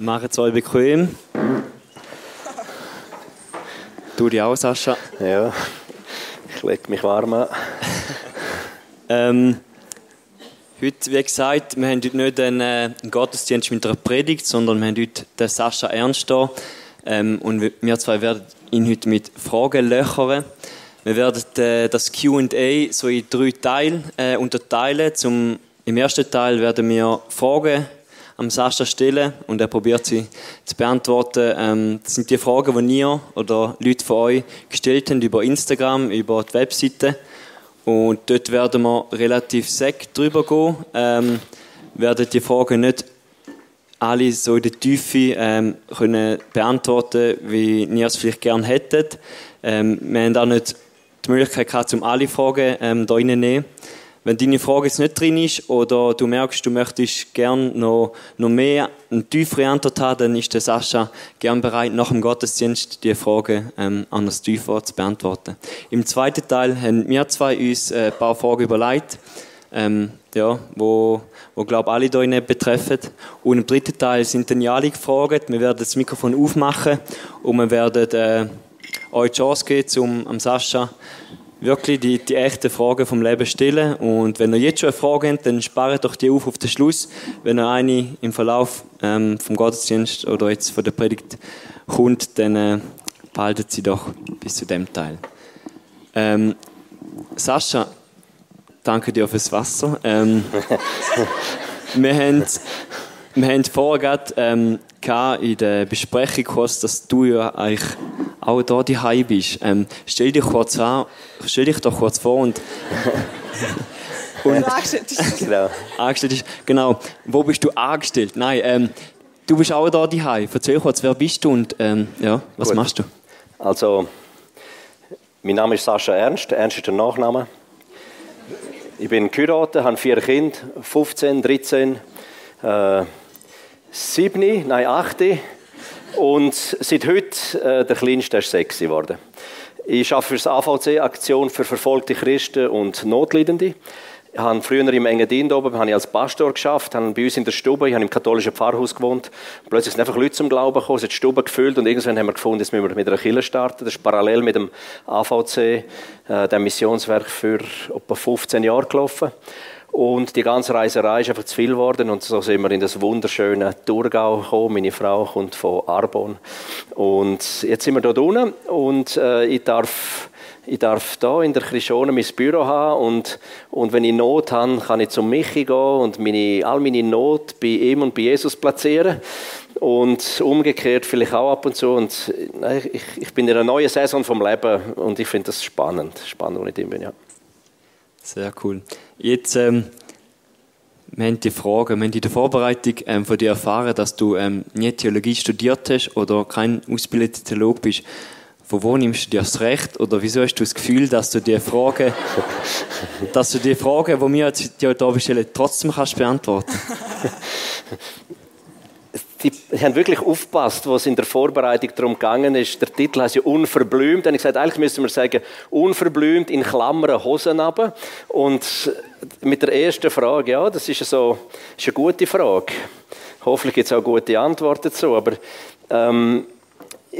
Macht es euch bequem. Du dich auch, Sascha. Ja, ich lege mich warm an. ähm, heute, wie gesagt, wir haben heute nicht einen, äh, einen Gottesdienst mit einer Predigt, sondern wir haben heute den Sascha Ernst da. Ähm, und wir zwei werden ihn heute mit Fragen löchern. Wir werden äh, das Q&A so in drei Teile äh, unterteilen. Zum, Im ersten Teil werden wir Fragen am Sascha stellen und er probiert sie zu beantworten. Ähm, das sind die Fragen, die ihr oder Leute von euch gestellt haben über Instagram, über die Webseite. Und dort werden wir relativ sec drüber gehen. Ähm, werden die Fragen nicht alle so in der Tiefe ähm, können beantworten, wie ihr es vielleicht gerne hättet. Ähm, wir haben auch nicht die Möglichkeit gehabt, um alle Fragen ähm, da reinzunehmen. Wenn deine Frage jetzt nicht drin ist oder du merkst, du möchtest gerne noch, noch mehr, eine tiefere Antwort haben, dann ist der Sascha gern bereit, nach dem Gottesdienst die Frage ähm, anders tiefer zu beantworten. Im zweiten Teil haben wir zwei uns äh, ein paar Fragen überlegt, ähm, ja, wo, wo glaube alle hier betreffen. Und im dritten Teil sind dann ja alle gefragt. Wir werden das Mikrofon aufmachen und wir werden äh, euch die Chance geben, um am Sascha wirklich die, die echten Fragen vom Leben stellen. Und wenn ihr jetzt schon eine Frage habt, dann spart doch die auf auf den Schluss. Wenn ihr eine im Verlauf ähm, vom Gottesdienst oder jetzt von der Predigt kommt, dann äh, behaltet sie doch bis zu dem Teil. Ähm, Sascha, danke dir fürs Wasser. Ähm, wir haben wir haben vorher gerade ähm, in der Besprechung gehört, dass du ja eigentlich auch da die bist. Ähm, stell dich kurz an, stell dich doch kurz vor und und genau. angestellt ist. Genau. Wo bist du angestellt? Nein, ähm, du bist auch da die Erzähl kurz, wer bist du und ähm, ja, was Gut. machst du? Also, mein Name ist Sascha Ernst. Ernst ist der Nachname. Ich bin geheiratet, habe vier Kinder, 15, 13, äh, 7, nein 8 und seit heute äh, der kleinste ist 6 geworden. Ich arbeite für das AVC, Aktion für verfolgte Christen und Notleidende. Ich habe früher im Engadin oben habe ich als Pastor geschafft, habe bei uns in der Stube, ich habe im katholischen Pfarrhaus gewohnt. Plötzlich sind einfach Leute zum Glauben gekommen, hat die Stube gefüllt und irgendwann haben wir gefunden, jetzt müssen wir mit einer Kirche starten. Das ist parallel mit dem AVC, äh, dem Missionswerk, für etwa 15 Jahre gelaufen. Und die ganze Reiserei ist einfach zu viel geworden und so sind wir in das wunderschöne Thurgau gekommen. Meine Frau kommt von Arbon. Und jetzt sind wir dort unten und äh, ich darf ich darf da in der Christione mein Büro haben und, und wenn ich Not habe, kann ich zum Michi gehen und meine, all meine Not bei ihm und bei Jesus platzieren und umgekehrt vielleicht auch ab und zu und ich, ich bin in einer neuen Saison vom Leben und ich finde das spannend, spannend, wo ich drin bin, ja. Sehr cool. Jetzt, ähm, wir haben die Frage, wir haben in der Vorbereitung ähm, von dir erfahren, dass du ähm, nie Theologie studiert hast oder kein ausgebildeter Theolog bist. Von wo nimmst du dir das Recht oder wieso hast du das Gefühl, dass du die Frage, dass du die Frage, die wir jetzt dir hier stellen, trotzdem kannst beantworten? die haben wirklich aufgepasst, was in der Vorbereitung darum gegangen ist. Der Titel heißt ja Unverblümt. Habe ich gesagt, eigentlich müssen wir sagen, unverblümt in Klammern Hosen runter. Und mit der ersten Frage, ja, das ist, so, ist eine gute Frage. Hoffentlich gibt es auch gute Antworten dazu. Aber ähm,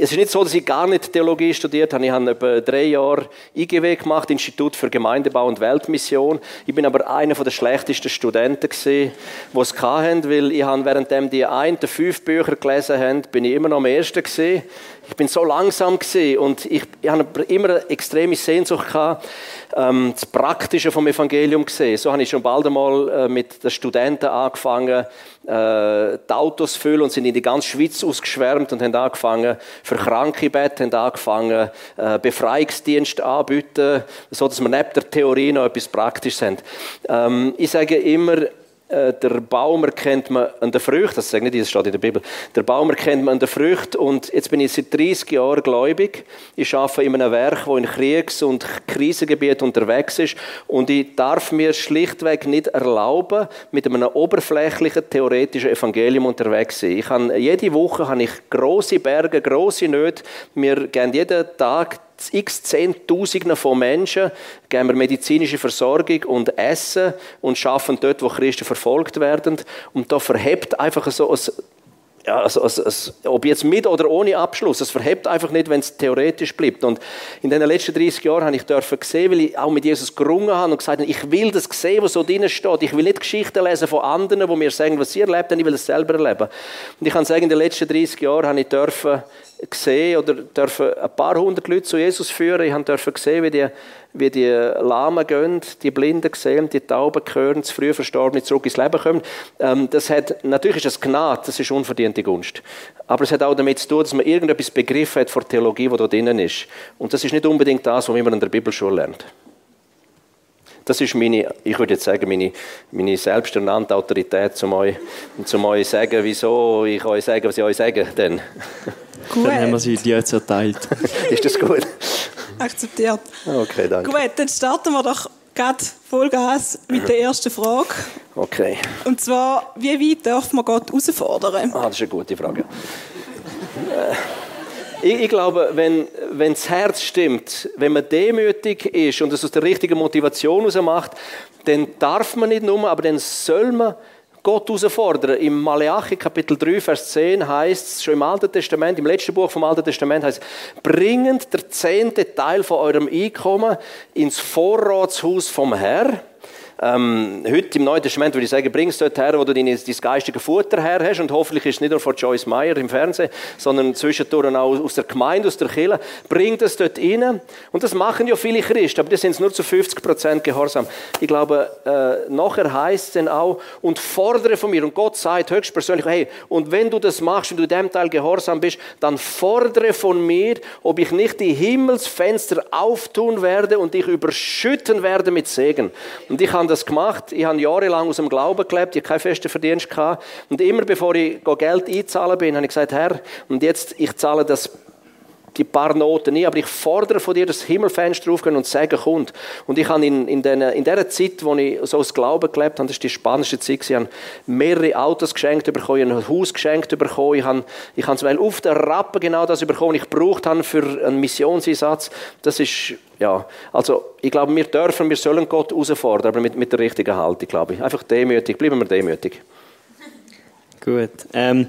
es ist nicht so, dass ich gar nicht Theologie studiert habe. Ich habe etwa drei Jahre IGW gemacht, Institut für Gemeindebau und Weltmission. Ich bin aber einer der schlechtesten Studenten gewesen, die es hatten, weil ich habe, währenddem die einen fünf Bücher gelesen haben, bin ich immer noch am ersten gewesen. Ich bin so langsam gewesen und ich, ich habe immer eine extreme Sehnsucht gehabt, ähm, das Praktische vom Evangelium gesehen. So habe ich schon bald einmal äh, mit den Studenten angefangen, äh, die Autos zu füllen und sind in die ganze Schweiz ausgeschwärmt und haben angefangen, für Kranke Bett, haben angefangen, äh, Befreiungsdienst anbieten, so dass wir neben der Theorie noch etwas Praktisches haben. Ähm, ich sage immer, äh, der Baum erkennt man an der Frucht, das sage nicht, das steht in der Bibel, der Baum erkennt man an der Frucht und jetzt bin ich seit 30 Jahren gläubig. Ich arbeite in einem Werk, wo in Kriegs- und Krisengebiet unterwegs ist und ich darf mir schlichtweg nicht erlauben, mit einem oberflächlichen theoretischen Evangelium unterwegs zu sein. Ich habe, jede Woche habe ich große Berge, große Nöte. Wir gehen jeden Tag x Zehntausenden von Menschen geben wir medizinische Versorgung und Essen und schaffen dort, wo Christen verfolgt werden. Und da verhebt einfach so ein ja, also, also, also, ob jetzt mit oder ohne Abschluss, es verhebt einfach nicht, wenn es theoretisch bleibt. Und in den letzten 30 Jahren habe ich dürfen sehen, weil ich auch mit Jesus gerungen habe und gesagt habe, ich will das sehen, was so drin steht. Ich will nicht Geschichten lesen von anderen, wo mir sagen, was sie erlebt haben, ich will es selber erleben. Und ich kann sagen, in den letzten 30 Jahren habe ich dürfen gesehen oder dürfen ein paar hundert Leute zu Jesus führen. Ich durfte sehen, wie die, wie die Lahmen gehen, die Blinden sehen, die Tauben hören, zu früh verstorben zurück ins Leben kommen. Ähm, das hat, natürlich ist es Gnade, das ist unverdiente Gunst. Aber es hat auch damit zu tun, dass man irgendetwas begriffen hat von der Theologie, die da drinnen ist. Und das ist nicht unbedingt das, was man in der Bibelschule lernt. Das ist meine, ich würde jetzt sagen, meine, meine selbsternannte Autorität, um euch, um euch zu sagen, wieso ich euch sage, was ich euch sage. Dann. Gut. Dann haben wir sie dir jetzt erteilt. ist das gut? Akzeptiert. Okay, danke. Gut, dann starten wir doch gerade Vollgas mit der ersten Frage. Okay. Und zwar, wie weit darf man Gott herausfordern? Ah, das ist eine gute Frage. Ich, ich, glaube, wenn, wenn das Herz stimmt, wenn man demütig ist und es aus der richtigen Motivation heraus macht, dann darf man nicht nur, aber dann soll man Gott herausfordern. Im Maleachi Kapitel 3, Vers 10 heißt es, schon im Alten Testament, im letzten Buch vom Alten Testament heißt es, bringend der zehnte Teil von eurem Einkommen ins Vorratshaus vom Herrn ähm, heute im Neuen Testament würde ich sagen, bring es dort her, wo du dein, dein geistige Futter her hast. Und hoffentlich ist es nicht nur von Joyce Meyer im Fernsehen, sondern zwischendurch auch aus der Gemeinde, aus der Kirche. Bring das dort rein. Und das machen ja viele Christen, aber die sind nur zu 50 Prozent gehorsam. Ich glaube, äh, nachher heißt es dann auch, und fordere von mir. Und Gott sagt höchstpersönlich, hey, und wenn du das machst und du in dem Teil gehorsam bist, dann fordere von mir, ob ich nicht die Himmelsfenster auftun werde und dich überschütten werde mit Segen. Und ich habe das gemacht. Ich habe jahrelang aus dem Glauben gelebt, ich hatte keinen festen Verdienst. Gehabt. Und immer bevor ich Geld einzahlen bin, habe ich gesagt, Herr, und jetzt, ich zahle das die paar Noten nie, aber ich fordere von dir, dass Himmelfenster aufgehen und Segen kommt. Und ich habe in, in, den, in dieser Zeit, wo ich so aus Glauben gelebt habe, das ist die spannendste Zeit, ich habe mehrere Autos geschenkt bekommen, ein Haus geschenkt bekommen, ich habe, ich habe zum auf der Rappe genau das bekommen, was ich gebraucht habe für einen Missionseinsatz. Das ist, ja, also ich glaube, wir dürfen, wir sollen Gott herausfordern, aber mit, mit der richtigen Haltung, glaube ich. Einfach demütig, bleiben wir demütig. Gut. Ähm,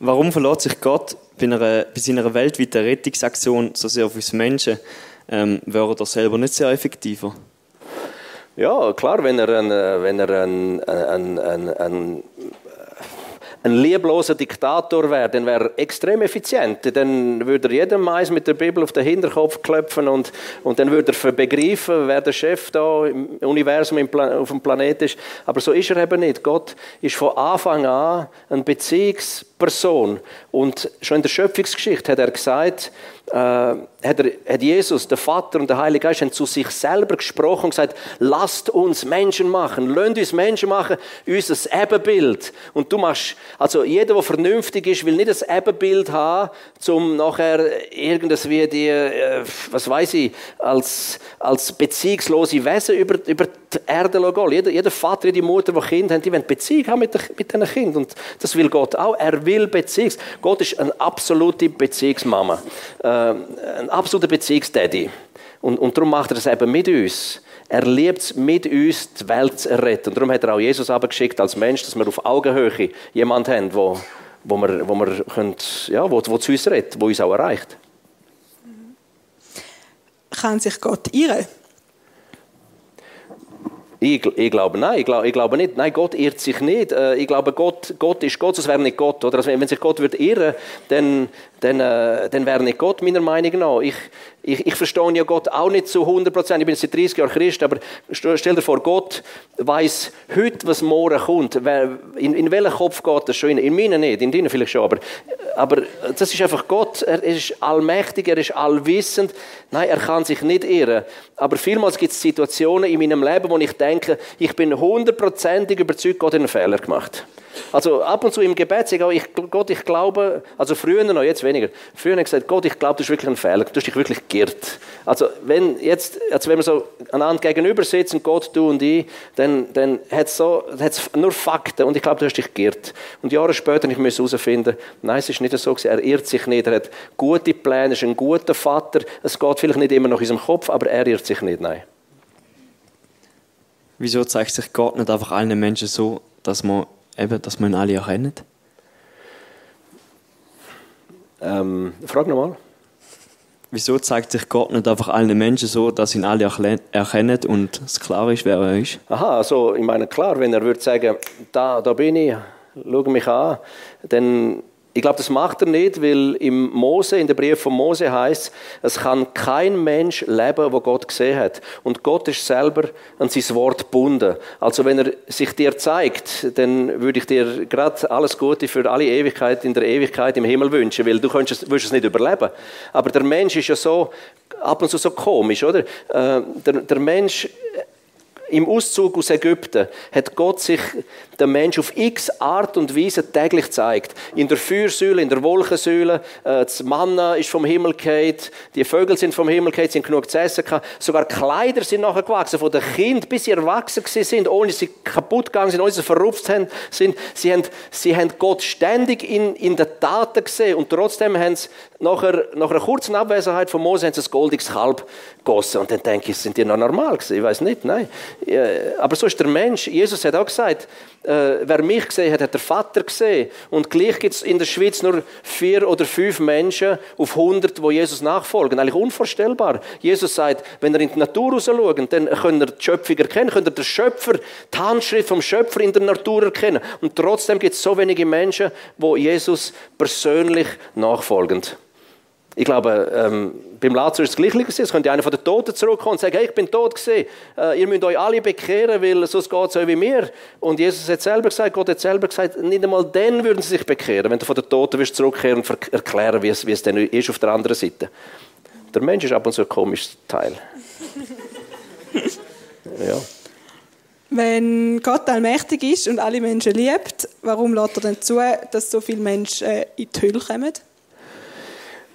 warum verlässt sich Gott bei, einer, bei seiner weltweiten Rettungsaktion so sehr auf uns Menschen, ähm, wäre er selber nicht sehr effektiver? Ja, klar, wenn er ein, wenn er ein, ein, ein, ein ein liebloser Diktator wäre, dann wäre er extrem effizient. Dann würde er jedem Mais mit der Bibel auf den Hinterkopf klopfen und, und dann würde er begreifen, wer der Chef da im Universum auf dem Planeten ist. Aber so ist er eben nicht. Gott ist von Anfang an ein Beziehungsperson. Und schon in der Schöpfungsgeschichte hat er gesagt, äh, hat, er, hat Jesus, der Vater und der Heilige Geist, haben zu sich selber gesprochen und gesagt, lasst uns Menschen machen, lasst uns Menschen machen, unser Ebenbild. Und du machst, also jeder, der vernünftig ist, will nicht ein Ebenbild haben, um nachher irgendwas wie die, äh, was weiß ich, als, als beziehungslose Wesen über, über die Erde gehen. Jeder, jeder Vater, jede Mutter, die Kinder haben, die wollen Beziehung haben mit, mit diesen Kindern. Und das will Gott auch. Er will Beziehung. Gott ist eine absolute Beziehungsmama. Äh, ein absoluter Beziehungsdaddy. Und, und darum macht er es eben mit uns. Er liebt es, mit uns die Welt zu retten. Und darum hat er auch Jesus abgeschickt als Mensch, dass wir auf Augenhöhe jemanden haben, wo, wo wir, wo wir können, ja, wo, wo zu uns redet, wo uns auch erreicht. Kann sich Gott irren? Ich, ich, glaube, nein, ich glaube, ich glaube nicht. Nein, Gott irrt sich nicht. Äh, ich glaube, Gott, Gott ist Gott, sonst wäre nicht Gott. Oder? Also, wenn sich Gott würde irren, dann, dann, äh, dann wäre nicht Gott, meiner Meinung nach. Ich, ich, ich verstehe ja Gott auch nicht zu 100 Prozent. Ich bin seit 30 Jahren Christ, aber stell dir vor, Gott weiß heute, was morgen kommt. In, in welchen Kopf geht das schon? In, in meinen nicht, in deinen vielleicht schon. Aber, aber das ist einfach Gott. Er ist allmächtig, er ist allwissend. Nein, er kann sich nicht irren. Aber vielmals gibt es Situationen in meinem Leben, wo ich denke, ich bin hundertprozentig überzeugt, Gott hat einen Fehler gemacht. Also ab und zu im Gebet sage ich, Gott, ich glaube, also früher noch, jetzt weniger. Früher habe ich gesagt, Gott, ich glaube, das ist wirklich ein Fehler, du hast dich wirklich geirrt. Also wenn jetzt, also wenn wir so einander gegenüber sitzen, Gott, du und ich, dann, dann hat es so, nur Fakten und ich glaube, du hast dich geirrt. Und Jahre später ich musste herausfinden, nein, es ist nicht so er irrt sich nicht, er hat gute Pläne, ist ein guter Vater, es geht vielleicht nicht immer noch in seinem Kopf, aber er irrt sich nicht, nein. Wieso zeigt sich Gott nicht einfach allen Menschen so, dass man eben, dass man alle erkennt? Ähm, frag nochmal. Wieso zeigt sich Gott nicht einfach allen Menschen so, dass ihn alle erkennen und es klar ist, wer er ist? Aha, also ich meine, klar, wenn er würde sagen, da, da bin ich, schau mich an, dann, ich glaube, das macht er nicht, weil im Mose, in der Brief von Mose heißt es kann kein Mensch leben, wo Gott gesehen hat. Und Gott ist selber an sein Wort gebunden. Also wenn er sich dir zeigt, dann würde ich dir gerade alles Gute für alle Ewigkeit in der Ewigkeit im Himmel wünschen, weil du könntest, es- würdest es nicht überleben. Aber der Mensch ist ja so, ab und zu so komisch, oder? Äh, der, der Mensch im Auszug aus Ägypten hat Gott sich dem Mensch auf x Art und Weise täglich gezeigt. In der Feuersäule, in der Wolkensäule, äh, das Manna ist vom Himmel gefallen, die Vögel sind vom Himmel gefallen, sind genug zu essen gehabt. Sogar Kleider sind nachher gewachsen, von den Kindern bis sie erwachsen sind, ohne dass sie kaputt gegangen sind, ohne dass sie verrupft sind. Sie haben, sie haben Gott ständig in, in den Taten gesehen und trotzdem haben sie nachher, nach einer kurzen Abwesenheit von Mose haben sie ein goldiges Kalb gegossen. Und dann denke ich, sind die noch normal gewesen? Ich weiß nicht, nein. Aber so ist der Mensch. Jesus hat auch gesagt, äh, wer mich gesehen hat, hat der Vater gesehen. Und gleich gibt es in der Schweiz nur vier oder fünf Menschen auf 100, wo Jesus nachfolgen. Eigentlich unvorstellbar. Jesus sagt, wenn ihr in die Natur raus schaut, dann könnt ihr die Schöpfung erkennen, könnt ihr den Schöpfer, die Handschrift vom Schöpfer in der Natur erkennen. Und trotzdem gibt es so wenige Menschen, wo Jesus persönlich nachfolgen. Ich glaube, ähm, beim Lazarus ist es gleich gewesen. Es könnte einer von den Toten zurückkommen und sagen, hey, ich bin tot gewesen. Äh, ihr müsst euch alle bekehren, weil sonst geht es euch wie mir. Und Jesus hat selber gesagt, Gott hat selber gesagt, nicht einmal dann würden sie sich bekehren, wenn du von den Toten wirst zurückkehren und erklären, wie es, wie es denn ist auf der anderen Seite. Der Mensch ist ab und zu ein komisches Teil. ja. Wenn Gott allmächtig ist und alle Menschen liebt, warum lässt er dann zu, dass so viele Menschen äh, in die Hölle kommen?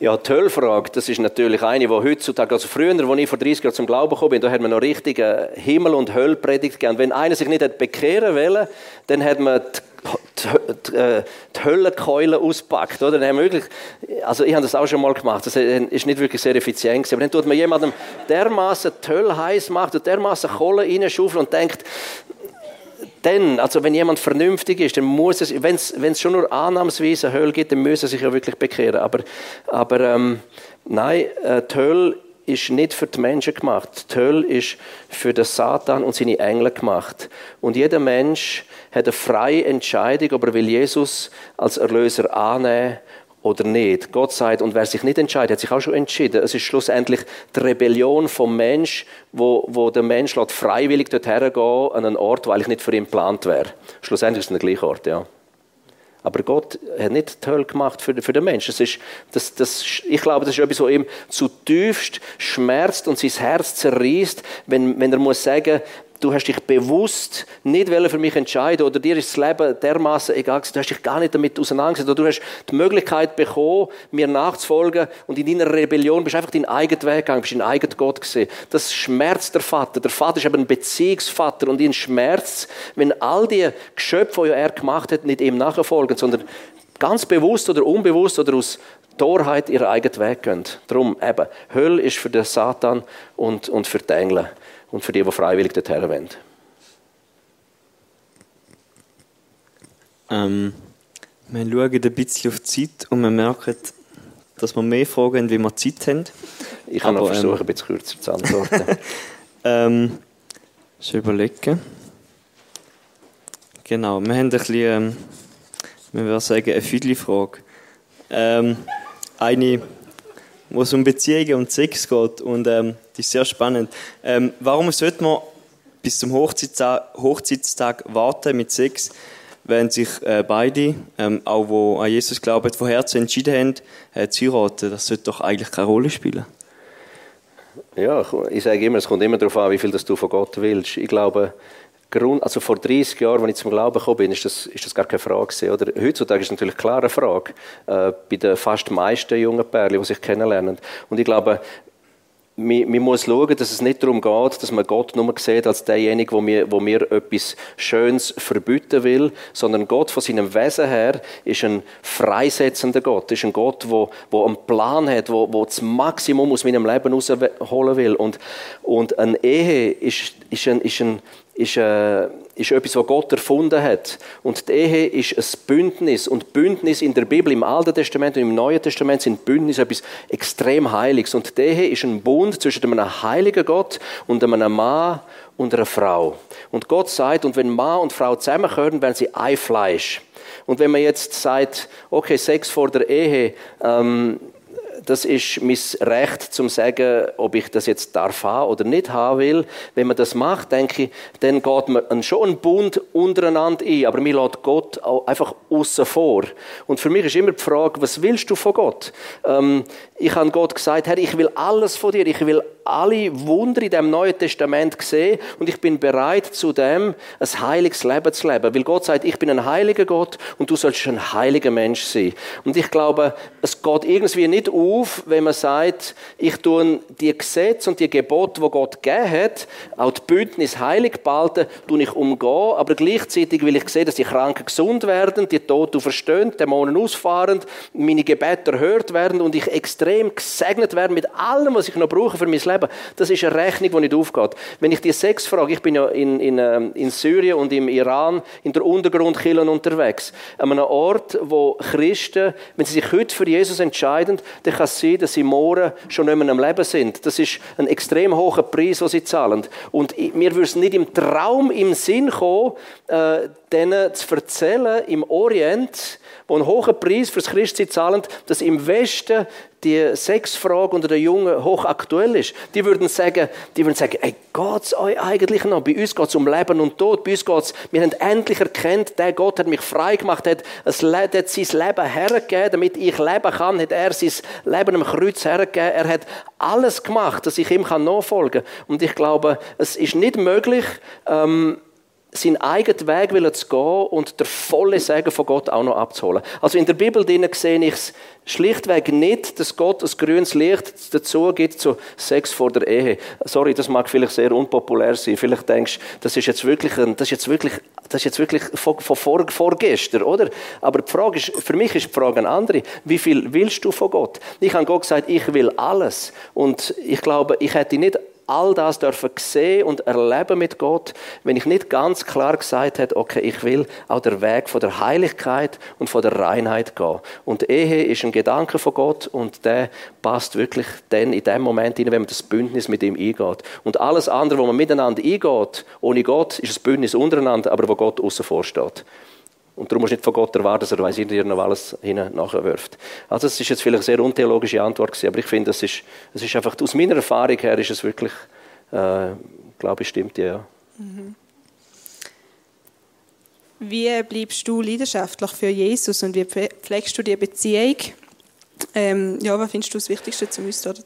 Ja, die Höllfrage, das ist natürlich eine, die heutzutage, also früher, als ich vor 30 Jahren zum Glauben gekommen bin, da hat man noch richtig äh, Himmel- und Höllpredigt gegeben. Wenn einer sich nicht hat bekehren wollte, dann hat man die, die, die, äh, die Höllenkeule ausgepackt. Oder? Dann haben wir wirklich, also ich habe das auch schon mal gemacht, das ist nicht wirklich sehr effizient gewesen, aber dann tut man jemandem dermaßen die Hölle heiß macht und dermaßen Kohle reinschaufeln und denkt, dann, also wenn jemand vernünftig ist, dann muss es, wenn es schon nur annahmsweise Hölle gibt, dann muss er sich ja wirklich bekehren. Aber, aber ähm, nein, äh, die Hölle ist nicht für die Menschen gemacht. Die Hölle ist für den Satan und seine Engel gemacht. Und jeder Mensch hat eine freie Entscheidung, ob er will Jesus als Erlöser annehmen oder nicht. Gott sagt, und wer sich nicht entscheidet, hat sich auch schon entschieden. Es ist schlussendlich die Rebellion vom Mensch, wo, wo der Mensch lässt freiwillig dorthin gehen, an einen Ort, der eigentlich nicht für ihn geplant wäre. Schlussendlich ist es der gleiche Ort, ja. Aber Gott hat nicht die Hölle gemacht für, für den Menschen. Das das, das, ich glaube, das ist etwas, was ihm zutiefst schmerzt und sein Herz zerreißt, wenn, wenn er muss sagen, du hast dich bewusst nicht für mich entscheiden oder dir ist das Leben dermaßen egal gewesen, du hast dich gar nicht damit auseinandergesetzt oder du hast die Möglichkeit bekommen, mir nachzufolgen und in deiner Rebellion bist du einfach deinen eigenen Weg gegangen, bist deinen eigenen Gott gesehen. Das schmerzt der Vater. Der Vater ist eben ein Beziehungsvater und ihn schmerzt, wenn all die Geschöpfe, die er gemacht hat, nicht ihm nachfolgen, sondern ganz bewusst oder unbewusst oder aus Torheit ihren eigenen Weg gehen. Darum eben, Hölle ist für den Satan und, und für die Engel und für die, die freiwillig dorthin wollen. Ähm, wir schauen ein bisschen auf die Zeit und wir merken, dass wir mehr Fragen haben, wie wir Zeit haben. Ich kann Aber, ähm, versuchen, ein bisschen kürzer zu antworten. Ähm, schon überlegen. Genau, wir haben ein bisschen, ähm, wir würden sagen, eine Viertelfrage. Ähm, eine, wo es um Beziehungen und Sex geht und ähm, die ist sehr spannend. Ähm, warum sollte man bis zum Hochzeitstag, Hochzeitstag warten mit Sex, wenn sich äh, beide, ähm, auch wo an Jesus glauben, von Herzen entschieden haben, äh, zu heiraten? Das sollte doch eigentlich keine Rolle spielen. Ja, ich sage immer, es kommt immer darauf an, wie viel das du von Gott willst. Ich glaube, Grund, also vor 30 Jahren, als ich zum Glauben gekommen bin, ist das, ist das gar keine Frage gewesen, oder? Heutzutage ist es natürlich klar eine Frage, äh, bei den fast meisten jungen Pärchen, die sich kennenlernen. Und ich glaube, man, man muss schauen, dass es nicht darum geht, dass man Gott nur sieht als derjenige, wo mir, wo mir etwas Schönes verbieten will, sondern Gott von seinem Wesen her ist ein freisetzender Gott, ist ein Gott, wo, wo einen Plan hat, wo, wo das Maximum aus meinem Leben rausholen will. Und, und eine Ehe ist, ist, ein, ist, ein, ist, ein, ist etwas, was Gott erfunden hat. Und die Ehe ist ein Bündnis. Und Bündnis in der Bibel, im Alten Testament und im Neuen Testament sind Bündnis etwas extrem Heiliges. Und die Ehe ist ein Bund zwischen einem heiligen Gott und einem Mann und einer Frau. Und Gott sagt, und wenn Mann und Frau zusammenkommen, werden sie ein Fleisch. Und wenn man jetzt sagt, okay, Sex vor der Ehe, ähm, das ist mein Recht zum sagen, ob ich das jetzt darf haben oder nicht haben will. Wenn man das macht, denke ich, dann geht man schon einen Bund untereinander ein, aber mir lässt Gott auch einfach außen vor. Und für mich ist immer die Frage, was willst du von Gott? Ähm, ich habe Gott gesagt, Herr, ich will alles von dir, ich will alle Wunder in dem Neuen Testament sehen und ich bin bereit zu dem, ein heiliges Leben zu leben. Weil Gott sagt, ich bin ein heiliger Gott und du sollst ein heiliger Mensch sein. Und ich glaube, es geht irgendwie nicht auf, wenn man sagt, ich tue die Gesetze und die Gebote, die Gott gegeben hat, auch die Bündnis heilig behalten, tue ich umgehen, aber gleichzeitig will ich sehen, dass die Kranken gesund werden, die Toten verstehen, Dämonen ausfahren, meine Gebete erhört werden und ich extrem gesegnet werde mit allem, was ich noch brauche für mein Leben. Das ist eine Rechnung, die nicht aufgeht. Wenn ich die sechs frage, ich bin ja in, in, ähm, in Syrien und im Iran in der Untergrundkirche unterwegs. An einem Ort, wo Christen, wenn sie sich heute für Jesus entscheiden, dann kann es sein, dass sie morgen schon nicht mehr am Leben sind. Das ist ein extrem hoher Preis, den sie zahlen. Und mir würde es nicht im Traum, im Sinn kommen, äh, denen zu erzählen, im Orient, wo einen hohen Preis fürs Christsein zahlen, dass im Westen die Sexfrage unter den Jungen hochaktuell ist. Die würden sagen, die würden sagen, ey, geht's euch eigentlich noch? Bei uns geht es um Leben und Tod. Bei uns geht's, wir haben endlich erkannt, der Gott hat mich frei gemacht, hat, hat sein Leben hergegeben, damit ich leben kann, hat er sein Leben am Kreuz hergegeben. Er hat alles gemacht, dass ich ihm nachfolgen kann. Und ich glaube, es ist nicht möglich, ähm, seinen eigenen Weg zu gehen und der volle Segen von Gott auch noch abzuholen. Also in der Bibel sehe ich es schlichtweg nicht, dass Gott ein grünes Licht dazu gibt zu Sex vor der Ehe. Sorry, das mag vielleicht sehr unpopulär sein. Vielleicht denkst du, das ist jetzt wirklich, ein, das ist jetzt wirklich, das ist jetzt wirklich von, von vor, vorgestern, oder? Aber die Frage ist, für mich ist die Frage eine andere. Wie viel willst du von Gott? Ich habe Gott gesagt, ich will alles. Und ich glaube, ich hätte nicht all das dürfen sehen und erleben mit Gott, wenn ich nicht ganz klar gesagt hätte, okay, ich will auch der Weg von der Heiligkeit und von der Reinheit gehen. Und Ehe ist ein Gedanke von Gott und der passt wirklich dann in dem Moment hinein, wenn man das Bündnis mit ihm eingeht. Und alles andere, wo man miteinander eingeht, ohne Gott, ist das Bündnis untereinander, aber wo Gott außen vor steht. Und darum musst du nicht von Gott erwarten, dass er weiß, dir noch alles hin nachwirft. Also, das ist jetzt vielleicht eine sehr untheologische Antwort gewesen, aber ich finde, es ist, es ist einfach, aus meiner Erfahrung her ist es wirklich, äh, glaube ich, stimmt ja. Mhm. Wie bleibst du leidenschaftlich für Jesus und wie pflegst du die Beziehung? Ähm, ja, was findest du das Wichtigste, um uns dazu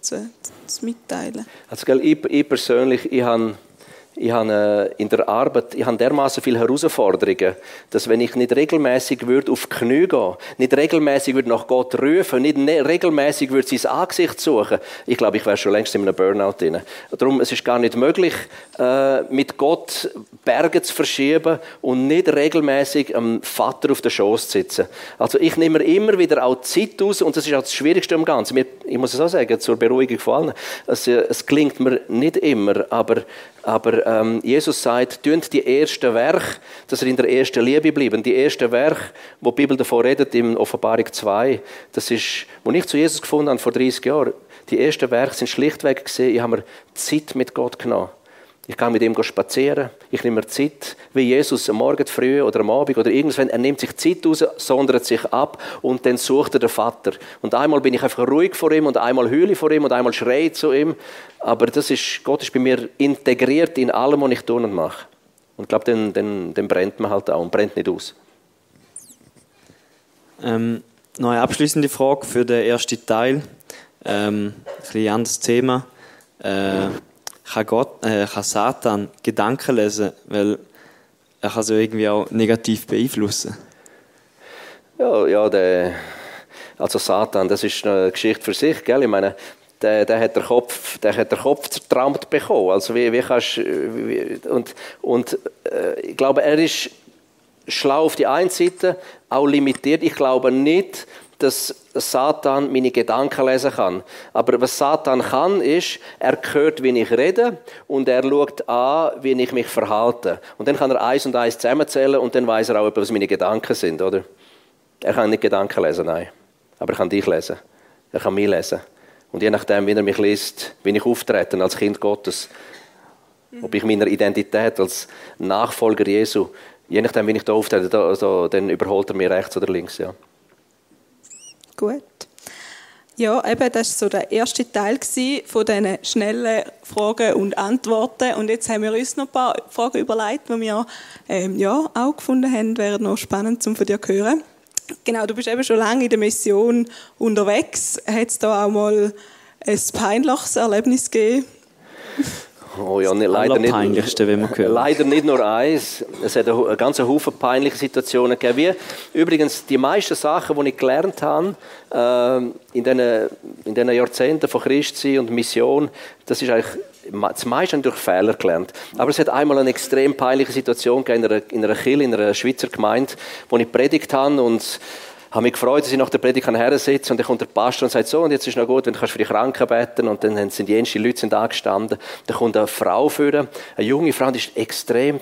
zu mitteilen? Also, ich, ich persönlich, ich habe ich habe äh, in der Arbeit, ich habe dermaßen viele Herausforderungen, dass wenn ich nicht regelmäßig würde auf Knie gehen, nicht regelmäßig würde nach Gott rufen, nicht ne, regelmäßig würde sein Angesicht suchen, ich glaube, ich wäre schon längst in einem Burnout drin. Darum, es ist gar nicht möglich, äh, mit Gott Berge zu verschieben und nicht regelmäßig am Vater auf der Schoß zu sitzen. Also ich nehme immer wieder auch Zeit aus und das ist auch das Schwierigste am Ganzen. Ich muss es auch sagen, zur Beruhigung von allen. Es, äh, es klingt mir nicht immer, aber aber ähm, Jesus sagt, tönt die ersten Werk, dass er in der ersten Liebe bleiben. Die ersten Werk, wo die Bibel davon redet, in Offenbarung 2, das ist, wo ich zu Jesus gefunden habe vor 30 Jahren. Die ersten Werke sind schlichtweg gesehen, ich habe mir Zeit mit Gott genommen. Ich kann mit ihm spazieren. Ich nehme mir Zeit, wie Jesus am Morgen früh oder am Abend oder irgendwann. Er nimmt sich Zeit raus, sondert sich ab und dann sucht er den Vater. Und einmal bin ich einfach ruhig vor ihm und einmal heule vor ihm und einmal schreie zu ihm. Aber das ist, Gott ist bei mir integriert in allem, was ich tun und mache. Und ich glaube, dann, dann, dann brennt man halt auch und brennt nicht aus. Ähm, noch eine abschließende Frage für den ersten Teil. Ähm, ein bisschen anderes Thema. Äh, kann, Gott, äh, kann Satan Gedanken lesen, weil er kann sie irgendwie auch negativ beeinflussen. Ja, ja der, also Satan, das ist eine Geschichte für sich, gell? Ich meine, der, der, hat den Kopf, der hat den Kopf zertrampt bekommen. Also wie, wie kannst, wie, und, und äh, ich glaube, er ist schlau auf die einen Seite, auch limitiert. Ich glaube nicht, dass Satan meine Gedanken lesen kann. Aber was Satan kann, ist, er hört, wie ich rede und er schaut an, wie ich mich verhalte. Und dann kann er eins und eins zusammenzählen und dann weiß er auch, was meine Gedanken sind, oder? Er kann nicht Gedanken lesen, nein. Aber er kann dich lesen. Er kann mich lesen. Und je nachdem, wie er mich liest, wie ich auftrete als Kind Gottes, ob ich meiner Identität als Nachfolger Jesu, je nachdem, wie ich da auftrete, da, also, dann überholt er mich rechts oder links, ja. Gut. Ja, eben, das war so der erste Teil von diesen schnellen Fragen und Antworten. Und jetzt haben wir uns noch ein paar Fragen überlegt, die wir ähm, ja, auch gefunden haben, wären noch spannend, um von dir zu hören. Genau, du bist eben schon lange in der Mission unterwegs. Hat es da auch mal ein peinliches Erlebnis gegeben? Oh ja, nicht, leider, nicht, wenn man hört. leider nicht nur eins. Es hat einen ganzen Haufen peinliche Situationen gegeben. Wie übrigens die meisten Sachen, die ich gelernt habe äh, in diesen in den Jahrzehnten von Christsein und Mission, das ist eigentlich das meiste durch Fehler gelernt. Aber es hat einmal eine extrem peinliche Situation gegeben in einer, in einer Kirche, in einer Schweizer Gemeinde, wo ich predigt habe und habe mich gefreut, dass ich nach der Predigt hersitze und dann kommt der Pastor und sagt so, und jetzt ist noch gut, wenn du für die Kranken beten und dann sind die ersten Leute sind angestanden. Dann kommt eine Frau führen, eine junge Frau, die ist extrem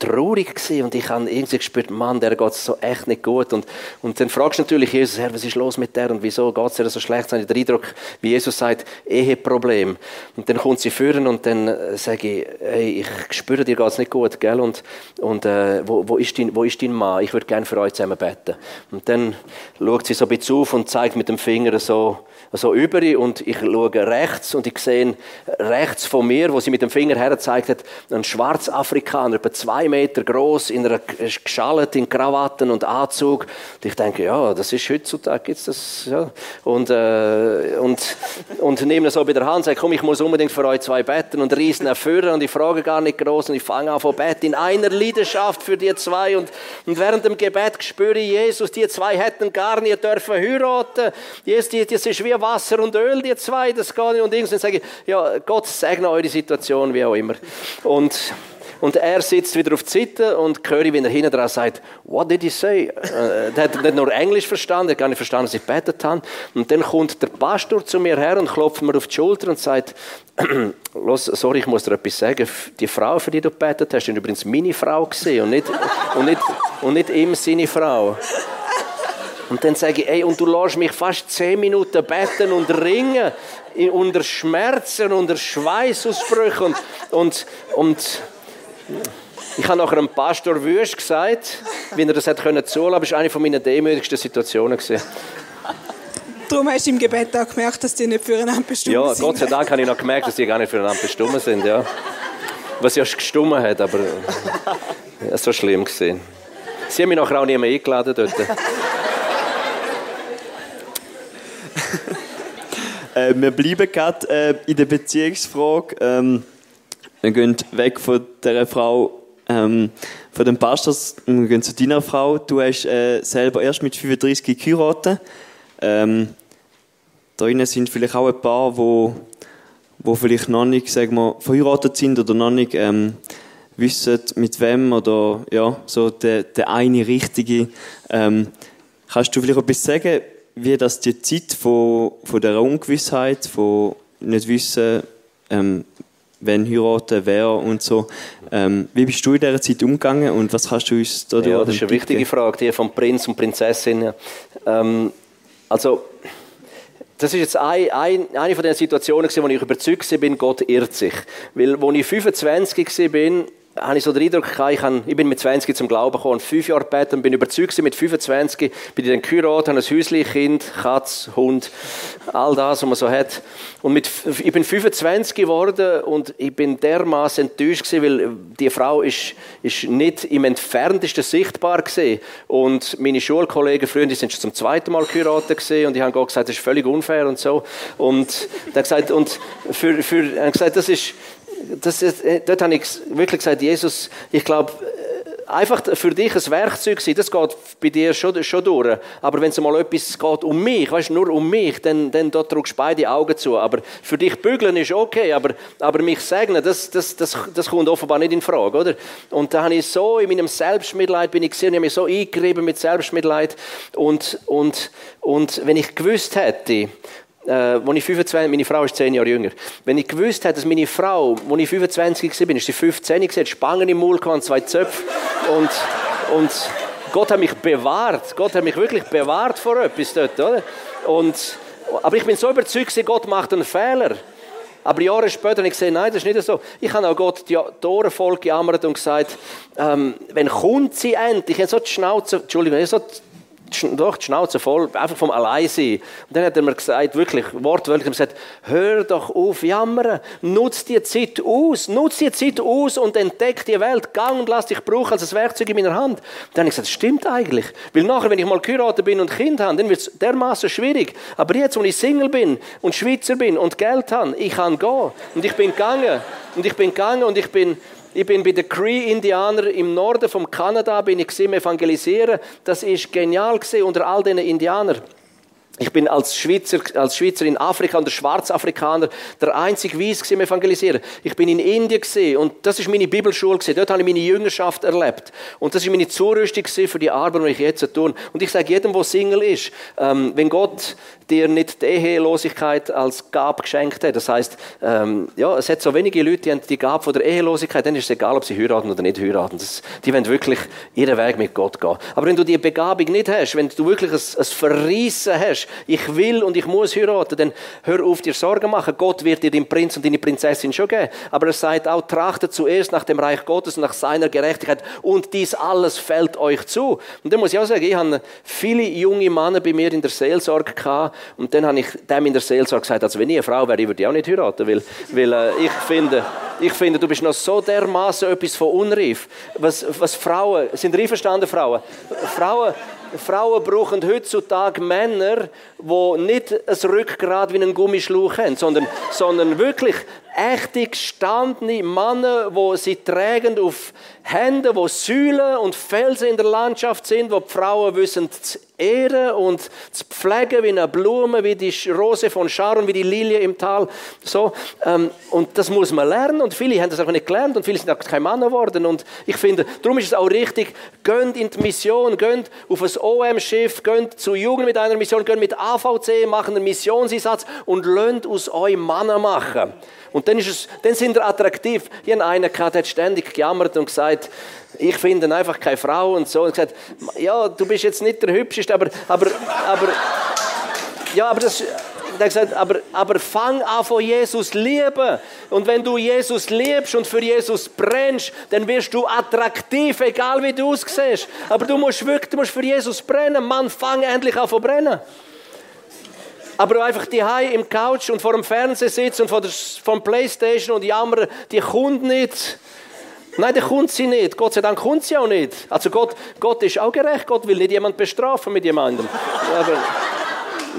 traurig gewesen und ich habe irgendwie gespürt, Mann, der geht so echt nicht gut. Und, und dann fragst du natürlich Jesus, Herr, was ist los mit der und wieso geht es so schlecht? Dann habe ich den Eindruck, wie Jesus sagt, Eheproblem. Und dann kommt sie führen und dann äh, sage ich, hey, ich spüre, dir geht es nicht gut, gell? Und, und äh, wo, wo, ist dein, wo ist dein Mann? Ich würde gerne für euch zusammen beten. Und dann schaut sie so ein bisschen auf und zeigt mit dem Finger so, so über und ich schaue rechts und ich sehe rechts von mir, wo sie mit dem Finger hergezeigt hat, einen Schwarzafrikaner, etwa zwei Meter groß, in einer geschallt in Krawatten und Anzug. Und ich denke, ja, das ist heutzutage gibt's das, ja. Und, äh, und, und nehme ihn so bei der Hand sage, komm, ich muss unbedingt für euch zwei beten und ihn führen und ich frage gar nicht groß und ich fange an von beten in einer Leidenschaft für die zwei und, und während dem Gebet spüre ich Jesus, die zwei hätten gar nicht dürfen heiraten. Jesus, das ist wie Wasser und Öl, die zwei, das geht nicht. Und irgendwann sage ich, ja, Gott segne eure Situation, wie auch immer. Und und er sitzt wieder auf die Seite und höre, wie er hinten dran sagt, what did he say? Äh, er hat nicht nur Englisch verstanden, er hat gar nicht verstanden, was ich gebetet habe. Und dann kommt der Pastor zu mir her und klopft mir auf die Schulter und sagt, Los, sorry, ich muss dir etwas sagen. Die Frau, für die du gebetet hast, ist übrigens meine Frau gesehen und nicht, und nicht, und nicht ihm seine Frau. Und dann sage ich, ey, und du lässt mich fast zehn Minuten beten und ringen, unter Schmerzen, unter Schweißausbrüchen und, und, und ich habe nachher einem Pastor Wüst gesagt, wie er das hätte können zulassen, aber es war eine meiner demütigsten Situationen. Gewesen. Darum hast du im Gebet auch gemerkt, dass die nicht füreinander bestimmt ja, sind. Ja, Gott sei Dank habe ich noch gemerkt, dass die gar nicht füreinander bestimmt sind. Ja. Was ja gestummen hat, aber ja, so schlimm gesehen. Sie haben mich nachher auch nie mehr eingeladen dort. äh, wir bleiben gerade äh, in der Beziehungsfrage. Ähm, wir gehen weg von dieser Frau, ähm, von dem Pastor, wir gehen zu deiner Frau. Du hast äh, selber erst mit 35 geheiratet. Ähm, da drinnen sind vielleicht auch ein paar, wo, wo vielleicht noch nicht, sagen wir, verheiratet sind oder noch nicht ähm, wissen, mit wem oder ja, so der, der eine Richtige. Ähm, kannst du vielleicht etwas sagen, wie das die Zeit von, von der Ungewissheit, von nicht wissen, ähm, wenn heiraten, wer und so. Ähm, wie bist du in dieser Zeit umgegangen und was kannst du uns da Ja, das ist eine wichtige Frage, die von Prinz und Prinzessin. Ähm, also, das ist jetzt ein, ein, eine von den Situationen, wo ich überzeugt bin, Gott irrt sich. Weil, als ich 25 war, habe ich so den Eindruck gehabt, ich, bin mit 20 zum Glauben gekommen, fünf Jahre später bin überzeugt mit 25, bin ich dann geheiratet, habe ein Häuschen, Kind, Katz, Hund, all das, was man so hat. Und mit, ich bin 25 geworden und ich bin dermaßen enttäuscht gewesen, weil die Frau ist, ist nicht im entferntesten sichtbar gewesen. Und meine Schulkollegen die sind schon zum zweiten Mal geheiratet gewesen und die haben gesagt, das ist völlig unfair und so. Und dann gesagt, und für, für, gesagt, das ist, das ist, äh, dort habe ich wirklich gesagt, Jesus, ich glaube, einfach für dich ein Werkzeug sein, das geht bei dir schon, schon durch. Aber wenn es mal etwas geht um mich, weißt nur um mich, dann, dann da drückst du beide Augen zu. Aber für dich bügeln ist okay, aber, aber mich segnen, das, das, das, das kommt offenbar nicht in Frage, oder? Und da habe ich so in meinem Selbstmitleid bin ich gesehen, ich habe mich so eingerieben mit Selbstmitleid und, und, und wenn ich gewusst hätte, äh, als ich 25, meine Frau ist 10 Jahre jünger, wenn ich gewusst hätte, dass meine Frau, als ich 25 war, ist sie 15, sie hat Spangen im Mund und zwei Zöpfe und, und Gott hat mich bewahrt, Gott hat mich wirklich bewahrt vor etwas dort, oder? Und, aber ich bin so überzeugt, Gott macht einen Fehler. Aber Jahre später habe ich gesehen, nein, das ist nicht so. Ich habe auch Gott die Tore voll gejammert und gesagt, ähm, wenn kommt sie endlich? Ich habe so die Schnauze, Entschuldigung, ich habe so doch die Schnauze voll, einfach vom Alleinsein. Und dann hat er mir gesagt, wirklich wortwörtlich gesagt, hör doch auf jammern, nutz die Zeit aus, nutz die Zeit aus und entdeck die Welt, gang und lass dich brauchen als ein Werkzeug in meiner Hand. Und dann habe ich gesagt, das stimmt eigentlich, weil nachher, wenn ich mal geheiratet bin und Kind habe, dann wird es dermaßen schwierig. Aber jetzt, wo ich Single bin und Schweizer bin und Geld habe, ich kann gehen. Und ich bin gegangen. Und ich bin gegangen und ich bin ich bin bei den Cree-Indianern im Norden von Kanada, bin ich im Evangelisieren. Das ist genial gesehen unter all diesen Indianern. Ich bin als Schweizer, als Schweizer in Afrika und der Schwarzafrikaner der einzige Weiss im Evangelisieren. Ich bin in Indien gesehen und das ist meine Bibelschule gesehen. Dort habe ich meine Jüngerschaft erlebt und das ist meine Zurüstung für die Arbeit, die ich jetzt tue. Und ich sage jedem, der Single ist, ähm, wenn Gott dir nicht die Ehelosigkeit als Gabe geschenkt hat, das heißt, ähm, ja, es hat so wenige Leute, die haben die Gabe von der Ehelosigkeit, dann ist es egal, ob sie heiraten oder nicht heiraten. Das, die wollen wirklich ihren Weg mit Gott gehen. Aber wenn du die Begabung nicht hast, wenn du wirklich ein, ein Verreissen hast, ich will und ich muss heiraten, dann hör auf dir Sorgen machen. Gott wird dir den Prinz und deine Prinzessin schon geben. Aber er sagt auch, trachtet zuerst nach dem Reich Gottes und nach seiner Gerechtigkeit und dies alles fällt euch zu. Und dann muss ich auch sagen, ich habe viele junge Männer bei mir in der Seelsorge gehabt und dann habe ich dem in der Seelsorge gesagt, als wenn ich eine Frau wäre, ich würde auch nicht heiraten, weil, weil äh, ich finde, ich finde, du bist noch so dermaßen etwas von unreif. Was, was Frauen, sind reif verstanden Frauen? Frauen, Frauen brauchen heutzutage Männer, die nicht ein Rückgrat wie ein Gummischlauch haben, sondern, sondern wirklich echte, gestandene Männer, die sie tragen auf Händen, wo Säulen und Felsen in der Landschaft sind, wo die Frauen wissen zu ehren und zu pflegen wie eine Blume, wie die Rose von Sharon, wie die Lilie im Tal. So, ähm, und das muss man lernen und viele haben das einfach nicht gelernt und viele sind auch keine Männer geworden. Und ich finde, darum ist es auch richtig, gönnt in die Mission, gönnt auf ein OM-Schiff, gönnt zu Jugend mit einer Mission, gönnt mit AVC, machen einen Missionseinsatz und lernt aus euch Männer machen. Und dann, ist es, dann sind wir attraktiv. Ich habe einen hat ständig gejammert und gesagt, ich finde einfach keine Frau und so. Und gesagt, ja, du bist jetzt nicht der Hübscheste, aber, aber, aber, ja, aber das, er hat gesagt, aber, aber fang an von Jesus lieben. Und wenn du Jesus liebst und für Jesus brennst, dann wirst du attraktiv, egal wie du aussiehst. Aber du musst wirklich, du musst für Jesus brennen. Mann, fang endlich an zu brennen aber einfach die im Couch und vor dem Fernseher sitzen und vor der vom Playstation und jammern, die kommt nicht. Nein, die kommt sie nicht. Gott sei Dank kommt sie auch nicht. Also Gott, Gott ist auch gerecht. Gott will nicht jemand bestrafen mit jemandem. Aber,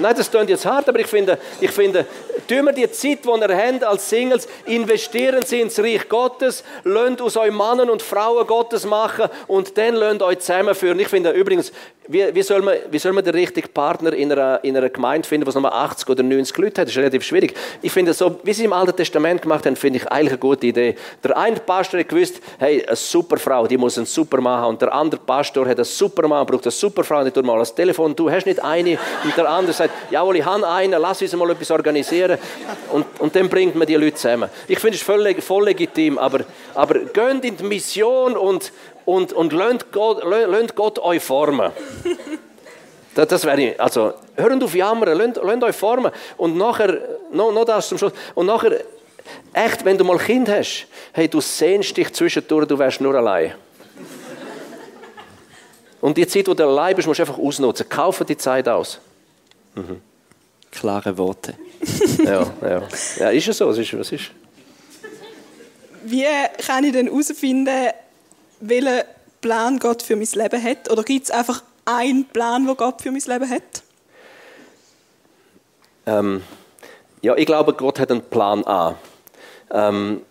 nein, das klingt jetzt hart, aber ich finde, ich finde, tun wir die Zeit, die ihr habt als Singles, investieren sie ins Reich Gottes, lasst aus euch Mannen und Frauen Gottes machen und dann lasst euch zusammenführen. Ich finde übrigens, wie, wie, soll man, wie soll man den richtigen Partner in einer, in einer Gemeinde finden, was nochmal 80 oder 90 Leute hat? Das ist relativ schwierig. Ich finde, so, wie sie im Alten Testament gemacht haben, finde ich eigentlich eine gute Idee. Der eine Pastor hat gewusst, hey, eine super Frau, die muss einen super Mann haben. Und der andere Pastor hat einen super Mann, braucht eine super Frau. Ich tue mal das Telefon, du hast nicht eine. Und der andere sagt, jawohl, ich habe einen, lass uns mal etwas organisieren. Und, und dann bringt man die Leute zusammen. Ich finde es voll, voll legitim, aber, aber geht in die Mission und, und, und lasst Gott, lasst Gott euch formen. Das, das wäre, also, hört auf jammern, lasst, lasst euch formen. Und nachher, noch, noch das zum Schluss, und nachher, echt, wenn du mal ein Kind hast, hey, du sehnst dich zwischendurch, du wärst nur allein. Und die Zeit, wo du allein bist, musst du einfach ausnutzen. Kaufe die Zeit aus. Mhm. Klare Worte. Ja, ja. Ja, ist es so, was ist, was ist. Wie kann ich denn herausfinden, welchen Plan Gott für mein Leben hat? Oder gibt es einfach einen Plan, den Gott für mein Leben hat? Ähm, ja, ich glaube, Gott hat einen Plan A. Ähm,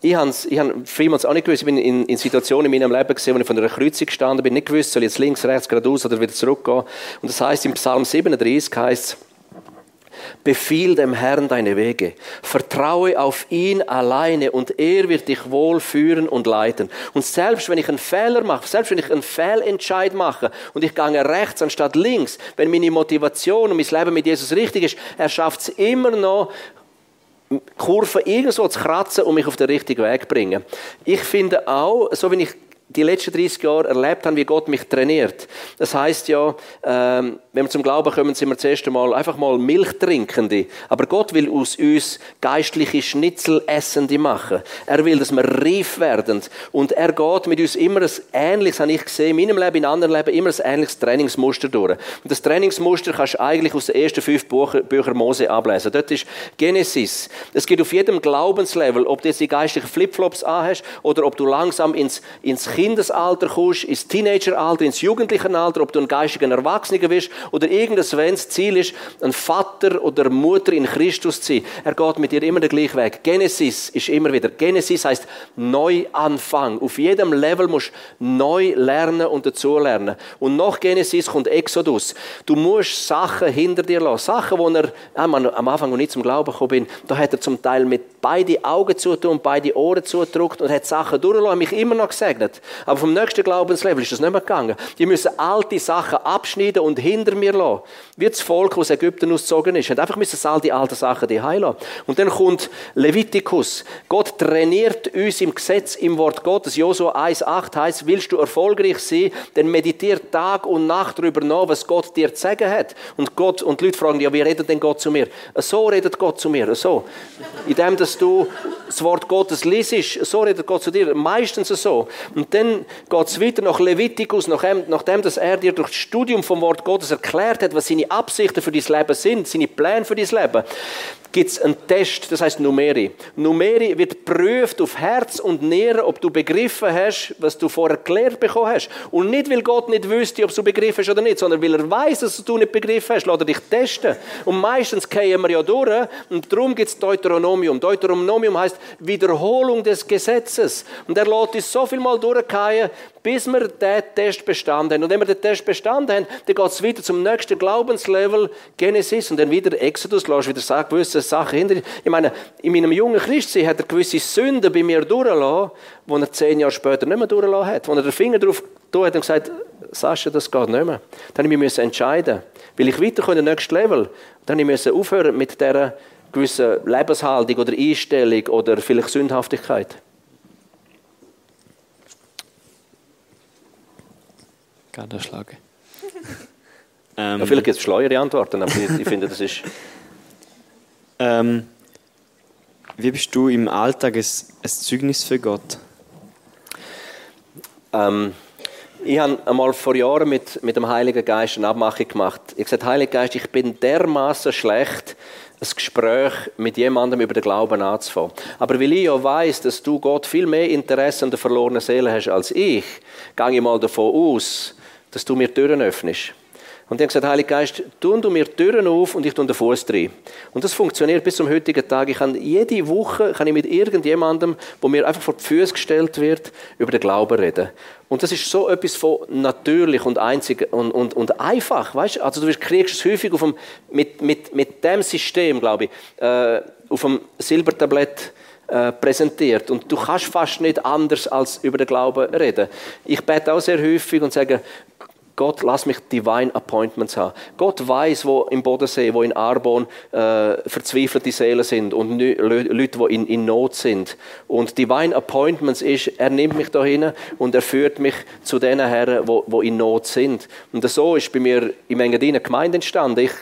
ich habe ich hab vielmals auch nicht gewusst, ich bin in, in Situationen in meinem Leben gesehen, wo ich von einer Kreuzung gestanden bin, nicht gewusst, soll ich jetzt links, rechts, geradeaus oder wieder zurückgehen. Und das heißt im Psalm 37 heißt Befiehl dem Herrn deine Wege. Vertraue auf ihn alleine und er wird dich wohl führen und leiten. Und selbst wenn ich einen Fehler mache, selbst wenn ich einen Fehlentscheid mache und ich gehe rechts anstatt links, wenn meine Motivation und mein Leben mit Jesus richtig ist, er schafft es immer noch, Kurven irgendwo zu kratzen und mich auf den richtigen Weg zu bringen. Ich finde auch, so wie ich die letzten 30 Jahre erlebt habe, wie Gott mich trainiert. Das heißt ja, ähm, wenn wir zum Glauben kommen, sind wir zuerst einmal einfach mal Milchtrinkende. Aber Gott will aus uns geistliche Schnitzelessende machen. Er will, dass wir reif werden. Und er geht mit uns immer ein ähnliches, habe ich gesehen, in meinem Leben, in anderen Leben, immer ein ähnliches Trainingsmuster durch. Und das Trainingsmuster kannst du eigentlich aus den ersten fünf Büchern Mose ablesen. Dort ist Genesis. Es geht auf jedem Glaubenslevel, ob du jetzt die geistlichen Flipflops anhast oder ob du langsam ins, ins Kindesalter kommst, ins Teenageralter, ins Jugendlichenalter, ob du ein geistiger Erwachsener wirst oder irgendein Ziel ist, ein Vater oder Mutter in Christus zu sein. Er geht mit dir immer den gleichen Weg. Genesis ist immer wieder. Genesis heißt Neuanfang. Auf jedem Level musst du neu lernen und dazulernen. Und nach Genesis kommt Exodus. Du musst Sachen hinter dir lassen. Sachen, wo er am Anfang, noch nicht zum Glauben gekommen bin, da hat er zum Teil mit beide Augen zutun und beide Ohren zugedrückt und hat Sachen durchgelassen, mich immer noch gesegnet. Aber vom nächsten Glaubenslevel ist das nicht mehr gegangen. Die müssen alte Sachen abschneiden und hinter mir lassen. Wie das Volk, das aus Ägypten ausgezogen ist. Hat einfach müssen all die alten Sachen die lassen. Und dann kommt Levitikus. Gott trainiert uns im Gesetz, im Wort Gottes. Josua 1,8 heißt, willst du erfolgreich sein, dann meditier Tag und Nacht darüber nach, was Gott dir zu sagen hat. Und Gott, und die Leute fragen, ja, wie redet denn Gott zu mir? So redet Gott zu mir, so. In dem, dass du das Wort Gottes liest, so redet Gott zu dir. Meistens so. Und dann geht es weiter nach Levitikus, nachdem, nachdem dass er dir durch das Studium vom Wort Gottes erklärt hat, was seine Absichten für dein Leben sind, seine Pläne für dein Leben gibt es einen Test, das heißt Numeri. Numeri wird prüft auf Herz und Nieren, ob du begriffen hast, was du vorher erklärt bekommen hast. Und nicht, weil Gott nicht wüsste, ob du begriffen hast oder nicht, sondern weil er weiß, dass du nicht begriffen hast, lässt er dich testen. Und meistens gehen wir ja durch und darum gibt es Deuteronomium. Deuteronomium heißt Wiederholung des Gesetzes. Und er lässt uns so viel mal durchgehen, bis wir diesen Test bestanden haben. Und wenn wir den Test bestanden haben, dann geht es wieder zum nächsten Glaubenslevel, Genesis, und dann wieder Exodus, lass wieder sagen, gewisse Sachen hinter. Ich meine, in meinem jungen Christsein hat er gewisse Sünden bei mir durchgelassen, die er zehn Jahre später nicht mehr durchgelassen hat. Wo er den Finger drauf tut hat und gesagt, Sascha, das geht nicht mehr. Dann musste ich entscheiden. Will ich weiterkommen in den nächsten Level? Dann musste ich aufhören mit dieser gewissen Lebenshaltung oder Einstellung oder vielleicht Sündhaftigkeit. Gartenschlage. ähm, ja, vielleicht gibt es schleuere Antworten, aber ich, ich finde, das ist... Ähm, wie bist du im Alltag ein, ein Zeugnis für Gott? Ähm, ich habe einmal vor Jahren mit, mit dem Heiligen Geist eine Abmachung gemacht. Ich habe gesagt, Heiliger Geist, ich bin dermaßen schlecht, ein Gespräch mit jemandem über den Glauben anzufangen. Aber weil ich ja weiss, dass du Gott viel mehr Interesse an der verlorenen Seele hast als ich, gehe ich mal davon aus, dass du mir Türen öffnest. Und die haben gesagt, Heiliger Geist, tun du mir Türen auf und ich tue den Fuß rein. Und das funktioniert bis zum heutigen Tag. Ich kann jede Woche kann ich mit irgendjemandem, wo mir einfach vor die Füße gestellt wird, über den Glauben reden. Und das ist so etwas von natürlich und einzig und, und, und einfach. Weißt? Also du kriegst es häufig auf dem, mit, mit, mit dem System, glaube ich, äh, auf dem Silbertablett äh, präsentiert. Und du kannst fast nicht anders als über den Glauben reden. Ich bete auch sehr häufig und sage, Gott, lass mich Divine Appointments haben. Gott weiß, wo im Bodensee, wo in Arbon äh, verzweifelte Seelen sind und Leute, die in, in, Not sind. Und Divine Appointments ist, er nimmt mich da hin und er führt mich zu den Herren, wo, wo in Not sind. Und so ist bei mir im Engadiner Gemeinde entstanden. Ich,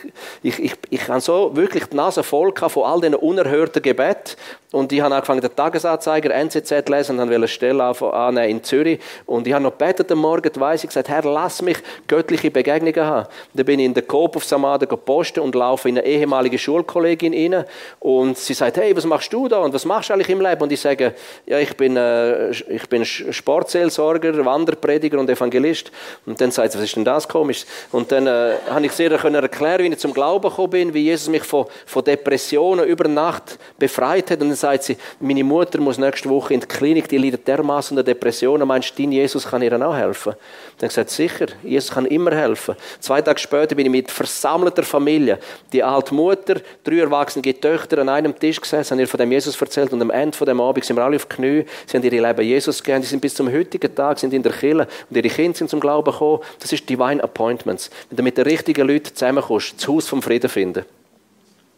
ich, ich, ich habe so wirklich die Nase voll von all diesen unerhörten Gebeten. Und ich habe angefangen, den Tagesanzeiger NZZ lesen und wollte eine Stelle annehmen in Zürich. Und ich habe noch gebetet am Morgen, weiss ich gesagt, Herr, lass mich göttliche Begegnungen haben. Dann bin ich in der Coop auf Samaden gepostet und laufe in eine ehemalige Schulkollegin rein. Und sie sagt, hey, was machst du da und was machst du eigentlich im Leben? Und ich sage, ja, ich bin, äh, ich bin Sportseelsorger, Wanderprediger und Evangelist. Und dann sagt sie, was ist denn das komisch? Und dann äh, habe ich sehr erklären, wie ich zum Glauben gekommen bin, wie Jesus mich von, von Depressionen über Nacht befreit hat. Und sagt sie, meine Mutter muss nächste Woche in die Klinik, die leidet dermaßen unter Depressionen. Meinst du, dein Jesus kann ihr auch helfen? Dann gesagt, sicher, Jesus kann immer helfen. Zwei Tage später bin ich mit versammelter Familie, die alte Mutter, drei erwachsene Töchter an einem Tisch gesessen, haben ihr von dem Jesus erzählt und am Ende von dem Abend sind wir alle auf die Knie, sie haben ihr Leben Jesus gegeben, die sind bis zum heutigen Tag sind in der Kirche und ihre Kinder sind zum Glauben gekommen. Das ist Divine Appointments. Wenn du mit den richtigen Leuten zusammenkommst, das Haus vom Frieden finden.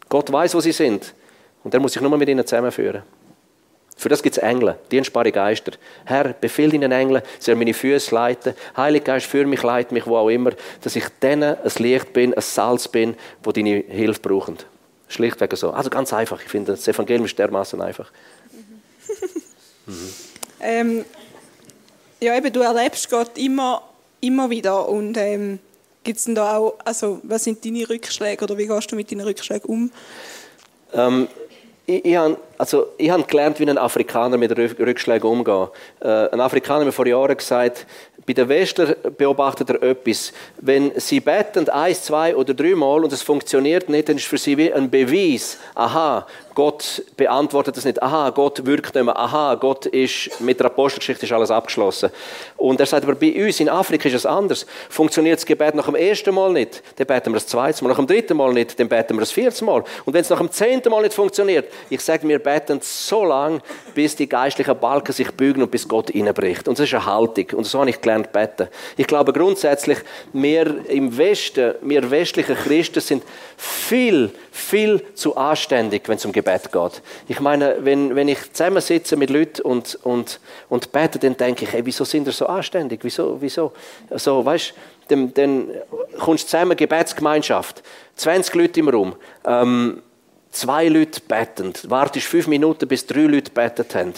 Gott weiß, wo sie sind. Und er muss sich nur mit ihnen zusammenführen. Für das gibt es Engel, dienstbare Geister. Herr, befehl deinen Engeln, sie sollen meine Füße leiten. Heiliger Geist, für mich, leit mich, wo auch immer, dass ich denen ein Licht bin, ein Salz bin, wo deine Hilfe brauchen. Schlichtweg so. Also ganz einfach. Ich finde, das Evangelium ist dermaßen einfach. mhm. ähm, ja, eben, du erlebst Gott immer, immer wieder. Und ähm, gibt es da auch, also, was sind deine Rückschläge oder wie gehst du mit deinen Rückschlägen um? Ähm, ich, ich habe also, hab gelernt, wie ein Afrikaner mit Rückschlägen umgeht. Äh, ein Afrikaner hat mir vor Jahren gesagt, bei den Westler beobachtet er etwas. Wenn sie beten, eins, zwei oder dreimal und es funktioniert nicht, dann ist für sie wie ein Beweis. Aha, Gott beantwortet das nicht. Aha, Gott wirkt nicht mehr. Aha, Gott ist, mit der Apostelgeschichte ist alles abgeschlossen. Und er sagt, aber bei uns in Afrika ist es anders. Funktioniert das Gebet nach dem ersten Mal nicht, dann beten wir das zweite Mal. Nach dem dritten Mal nicht, dann beten wir das vierte Mal. Und wenn es nach dem zehnten Mal nicht funktioniert, ich sage, wir beten so lange, bis die geistlichen Balken sich bügen und bis Gott reinbricht. Und das ist eine Haltung. Und so habe ich gelernt beten. Ich glaube grundsätzlich, wir im Westen, wir westlichen Christen sind viel, viel zu anständig, wenn es um Gebet geht. Ich meine, wenn, wenn ich zusammensitze mit Leuten und, und, und bete, dann denke ich, hey, wieso sind wir so anständig? Wieso, wieso? So, weißt, dann, dann kommst du zusammen, Gebetsgemeinschaft, 20 Leute im Raum, ähm, zwei Leute beten, wartest fünf Minuten, bis drei Leute betet haben.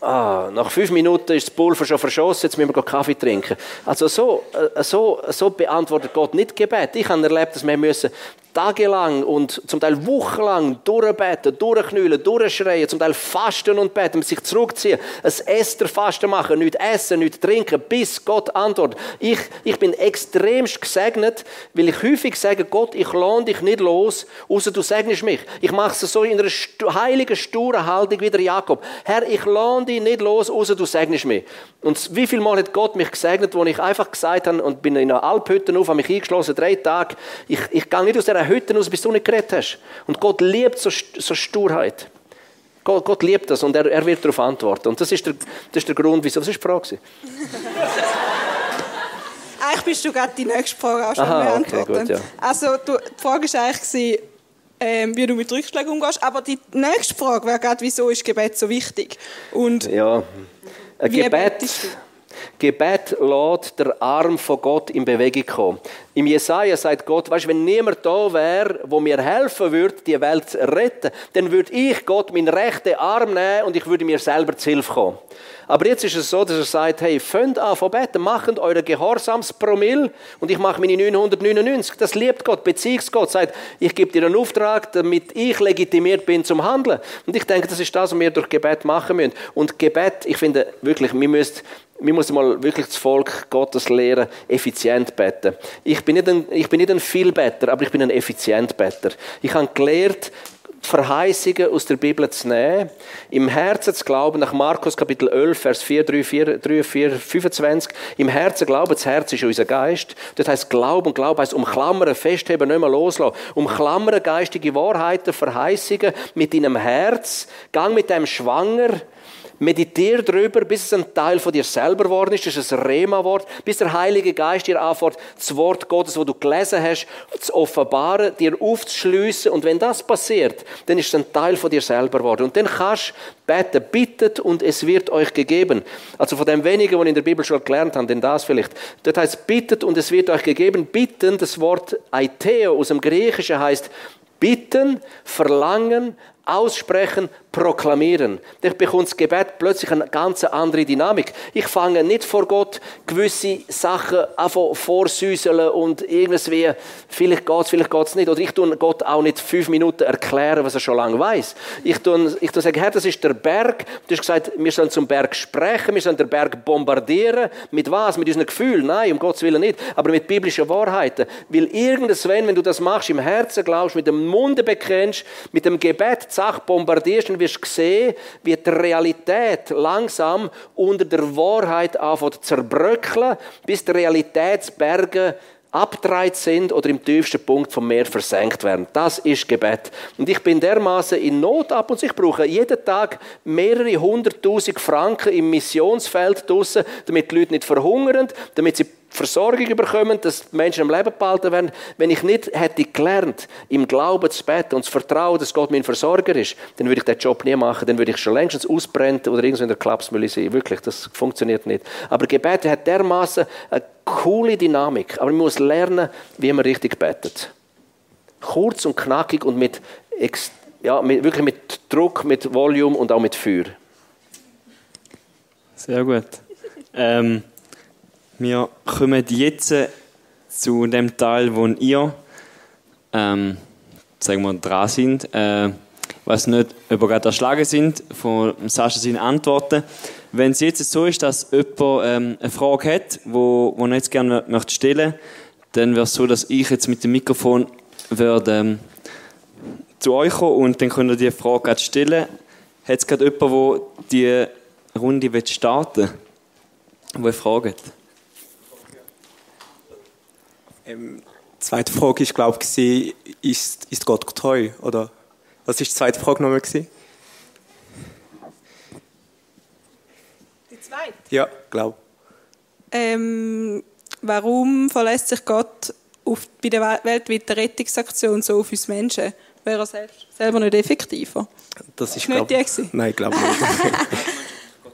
Ah, nach fünf Minuten ist das Pulver schon verschossen, jetzt müssen wir Kaffee trinken. Also so, äh, so, so beantwortet Gott nicht Gebet. Ich habe erlebt, dass wir müssen tagelang und zum Teil wochenlang durchbeten, durchknüllen, durchschreien, zum Teil fasten und beten, sich zurückziehen, ein Esterfasten machen, nicht essen, nicht trinken, bis Gott antwortet. Ich, ich bin extremst gesegnet, weil ich häufig sage, Gott, ich lohne dich nicht los, außer du segnest mich. Ich mache es so in einer heiligen, sturen Haltung wie der Jakob. Herr, ich lohne dich nicht los, außer du segnest mich. Und wie viel Mal hat Gott mich gesegnet, wo ich einfach gesagt habe und bin in einer Alphütte auf, habe mich eingeschlossen, drei Tage, ich, ich gehe nicht aus dieser Hütte raus, bis du nicht geredet hast. Und Gott liebt so, so Sturheit. Gott, Gott, liebt das und er, er, wird darauf antworten. Und das ist der, das ist der Grund, wieso. Das ist die Frage. eigentlich bist du gerade die nächste Frage auch schon Aha, beantwortet. Okay, gut, ja. Also du, die Frage war eigentlich, ähm, wie du mit Rückschlägen umgehst. Aber die nächste Frage wäre gerade, wieso ist Gebet so wichtig? Und ja, ein Gebet, Gebet lässt der Arm von Gott in Bewegung kommen. Im Jesaja sagt Gott, weißt, wenn niemand da wäre, wo mir helfen würde, die Welt zu retten, dann würde ich Gott meinen rechten Arm nehmen und ich würde mir selber zu Hilfe kommen. Aber jetzt ist es so, dass er sagt, hey, fängt an von beten, macht eure Gehorsamspromille und ich mache meine 999. Das liebt Gott, Beziehungsgott, sagt, ich gebe dir einen Auftrag, damit ich legitimiert bin zum Handeln. Und ich denke, das ist das, was wir durch Gebet machen müssen. Und Gebet, ich finde wirklich, wir müssen wir müssen mal wirklich das Volk Gottes lehren, effizient beten. Ich bin nicht ein, ich bin nicht ein Vielbetter, aber ich bin ein Effizientbetter. Ich habe gelernt, Verheißungen aus der Bibel zu nehmen, im Herzen zu glauben, nach Markus Kapitel 11, Vers 4, 3, 4, 3, 4 25, im Herzen glauben, das Herz ist unser Geist. Das heißt Glauben Glauben heißt umklammern, festheben, nicht mehr loslassen. Umklammern geistige Wahrheiten, Verheißungen mit deinem Herz, gang mit deinem Schwanger, Meditiere darüber, bis es ein Teil von dir selber geworden ist. Das ist ein Rema-Wort. Bis der Heilige Geist dir anfängt, das Wort Gottes, das du gelesen hast, zu offenbaren, dir aufzuschliessen. Und wenn das passiert, dann ist es ein Teil von dir selber geworden. Und dann kannst du beten, bittet und es wird euch gegeben. Also von dem wenigen, was ich in der Bibel schon gelernt habe, denn das vielleicht. Das heißt, bittet und es wird euch gegeben. Bitten, das Wort Aiteo aus dem Griechischen heißt bitten, verlangen, aussprechen, proklamieren. Dann bekommt das Gebet plötzlich eine ganz andere Dynamik. Ich fange nicht vor Gott gewisse Sachen an vorsüßeln und irgendwie, vielleicht geht es, vielleicht geht es nicht. Oder ich tue Gott auch nicht fünf Minuten erklären, was er schon lange weiß. Ich tue, ich tue sagen, Herr, das ist der Berg. Du hast gesagt, wir sollen zum Berg sprechen, wir sollen den Berg bombardieren. Mit was? Mit unseren Gefühlen? Nein, um Gottes Willen nicht. Aber mit biblischen Wahrheiten. Weil irgendwann, wenn du das machst, im Herzen glaubst, mit dem Munde bekennst, mit dem Gebet Sache bombardierst, dann wirst du sehen, wie die Realität langsam unter der Wahrheit anfängt zu zerbröckeln, bis die Realitätsberge abgedreht sind oder im tiefsten Punkt vom Meer versenkt werden. Das ist Gebet. Und ich bin dermaßen in Not ab und ich brauche jeden Tag mehrere hunderttausend Franken im Missionsfeld draussen, damit die Leute nicht verhungern, damit sie Versorgung bekommen, dass die Menschen am Leben behalten werden. Wenn ich nicht hätte gelernt, im Glauben zu beten und zu vertrauen, dass Gott mein Versorger ist, dann würde ich den Job nie machen. Dann würde ich schon längstens ausbrennen oder irgendwo in der Klapsmühle sein. Wirklich, das funktioniert nicht. Aber Gebet hat dermaßen eine coole Dynamik. Aber man muss lernen, wie man richtig betet. Kurz und knackig und mit, ja, mit, wirklich mit Druck, mit Volume und auch mit Feuer. Sehr gut. Ähm, wir kommen jetzt zu dem Teil, wo ihr ähm, sagen wir, dran sind. Äh, was nicht, ihr gerade erschlagen sind von Sascha seinen Antworten. Wenn es jetzt so ist, dass jemand ähm, eine Frage hat, wo, wo er jetzt gerne möchte stellen dann wäre es so, dass ich jetzt mit dem Mikrofon werde, ähm, zu euch kommen und dann könnt ihr die Frage gerade stellen. Hat es gerade jemand, der die Runde starten will, der eine Frage hat? Ähm, die zweite Frage ist, glaube ich, ist, ist Gott treu? Oder was ist die zweite Frage nochmal? Die zweite? Ja, glaube ähm, Warum verlässt sich Gott auf, bei der weltweiten Rettungsaktion so auf uns Menschen? Wäre er selbst, selber nicht effektiver? Das ist, nicht glaub, die Nein, glaube nicht.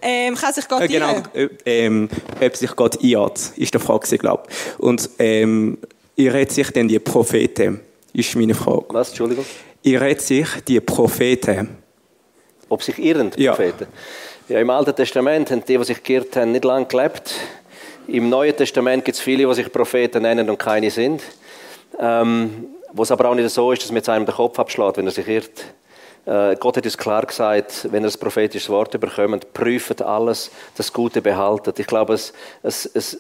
ähm, kann sich Gott äh, genau, äh, ähm, ob sich Gott irrt, ist die Frage, glaube ich. Und ähm, irrt sich denn die Propheten? Ist meine Frage. Was, Entschuldigung? Irrt sich die Propheten? Ob sich irren, die Propheten? Ja. ja, im Alten Testament haben die, die sich geirrt haben, nicht lange gelebt. Im Neuen Testament gibt es viele, die sich Propheten nennen und keine sind. Ähm, wo es aber auch nicht so ist, dass man jetzt einem den Kopf abschlägt, wenn er sich irrt. Äh, Gott hat uns klar gesagt, wenn er das prophetische Wort bekommt, prüft alles, das Gute behaltet. Ich glaube, es, es, es,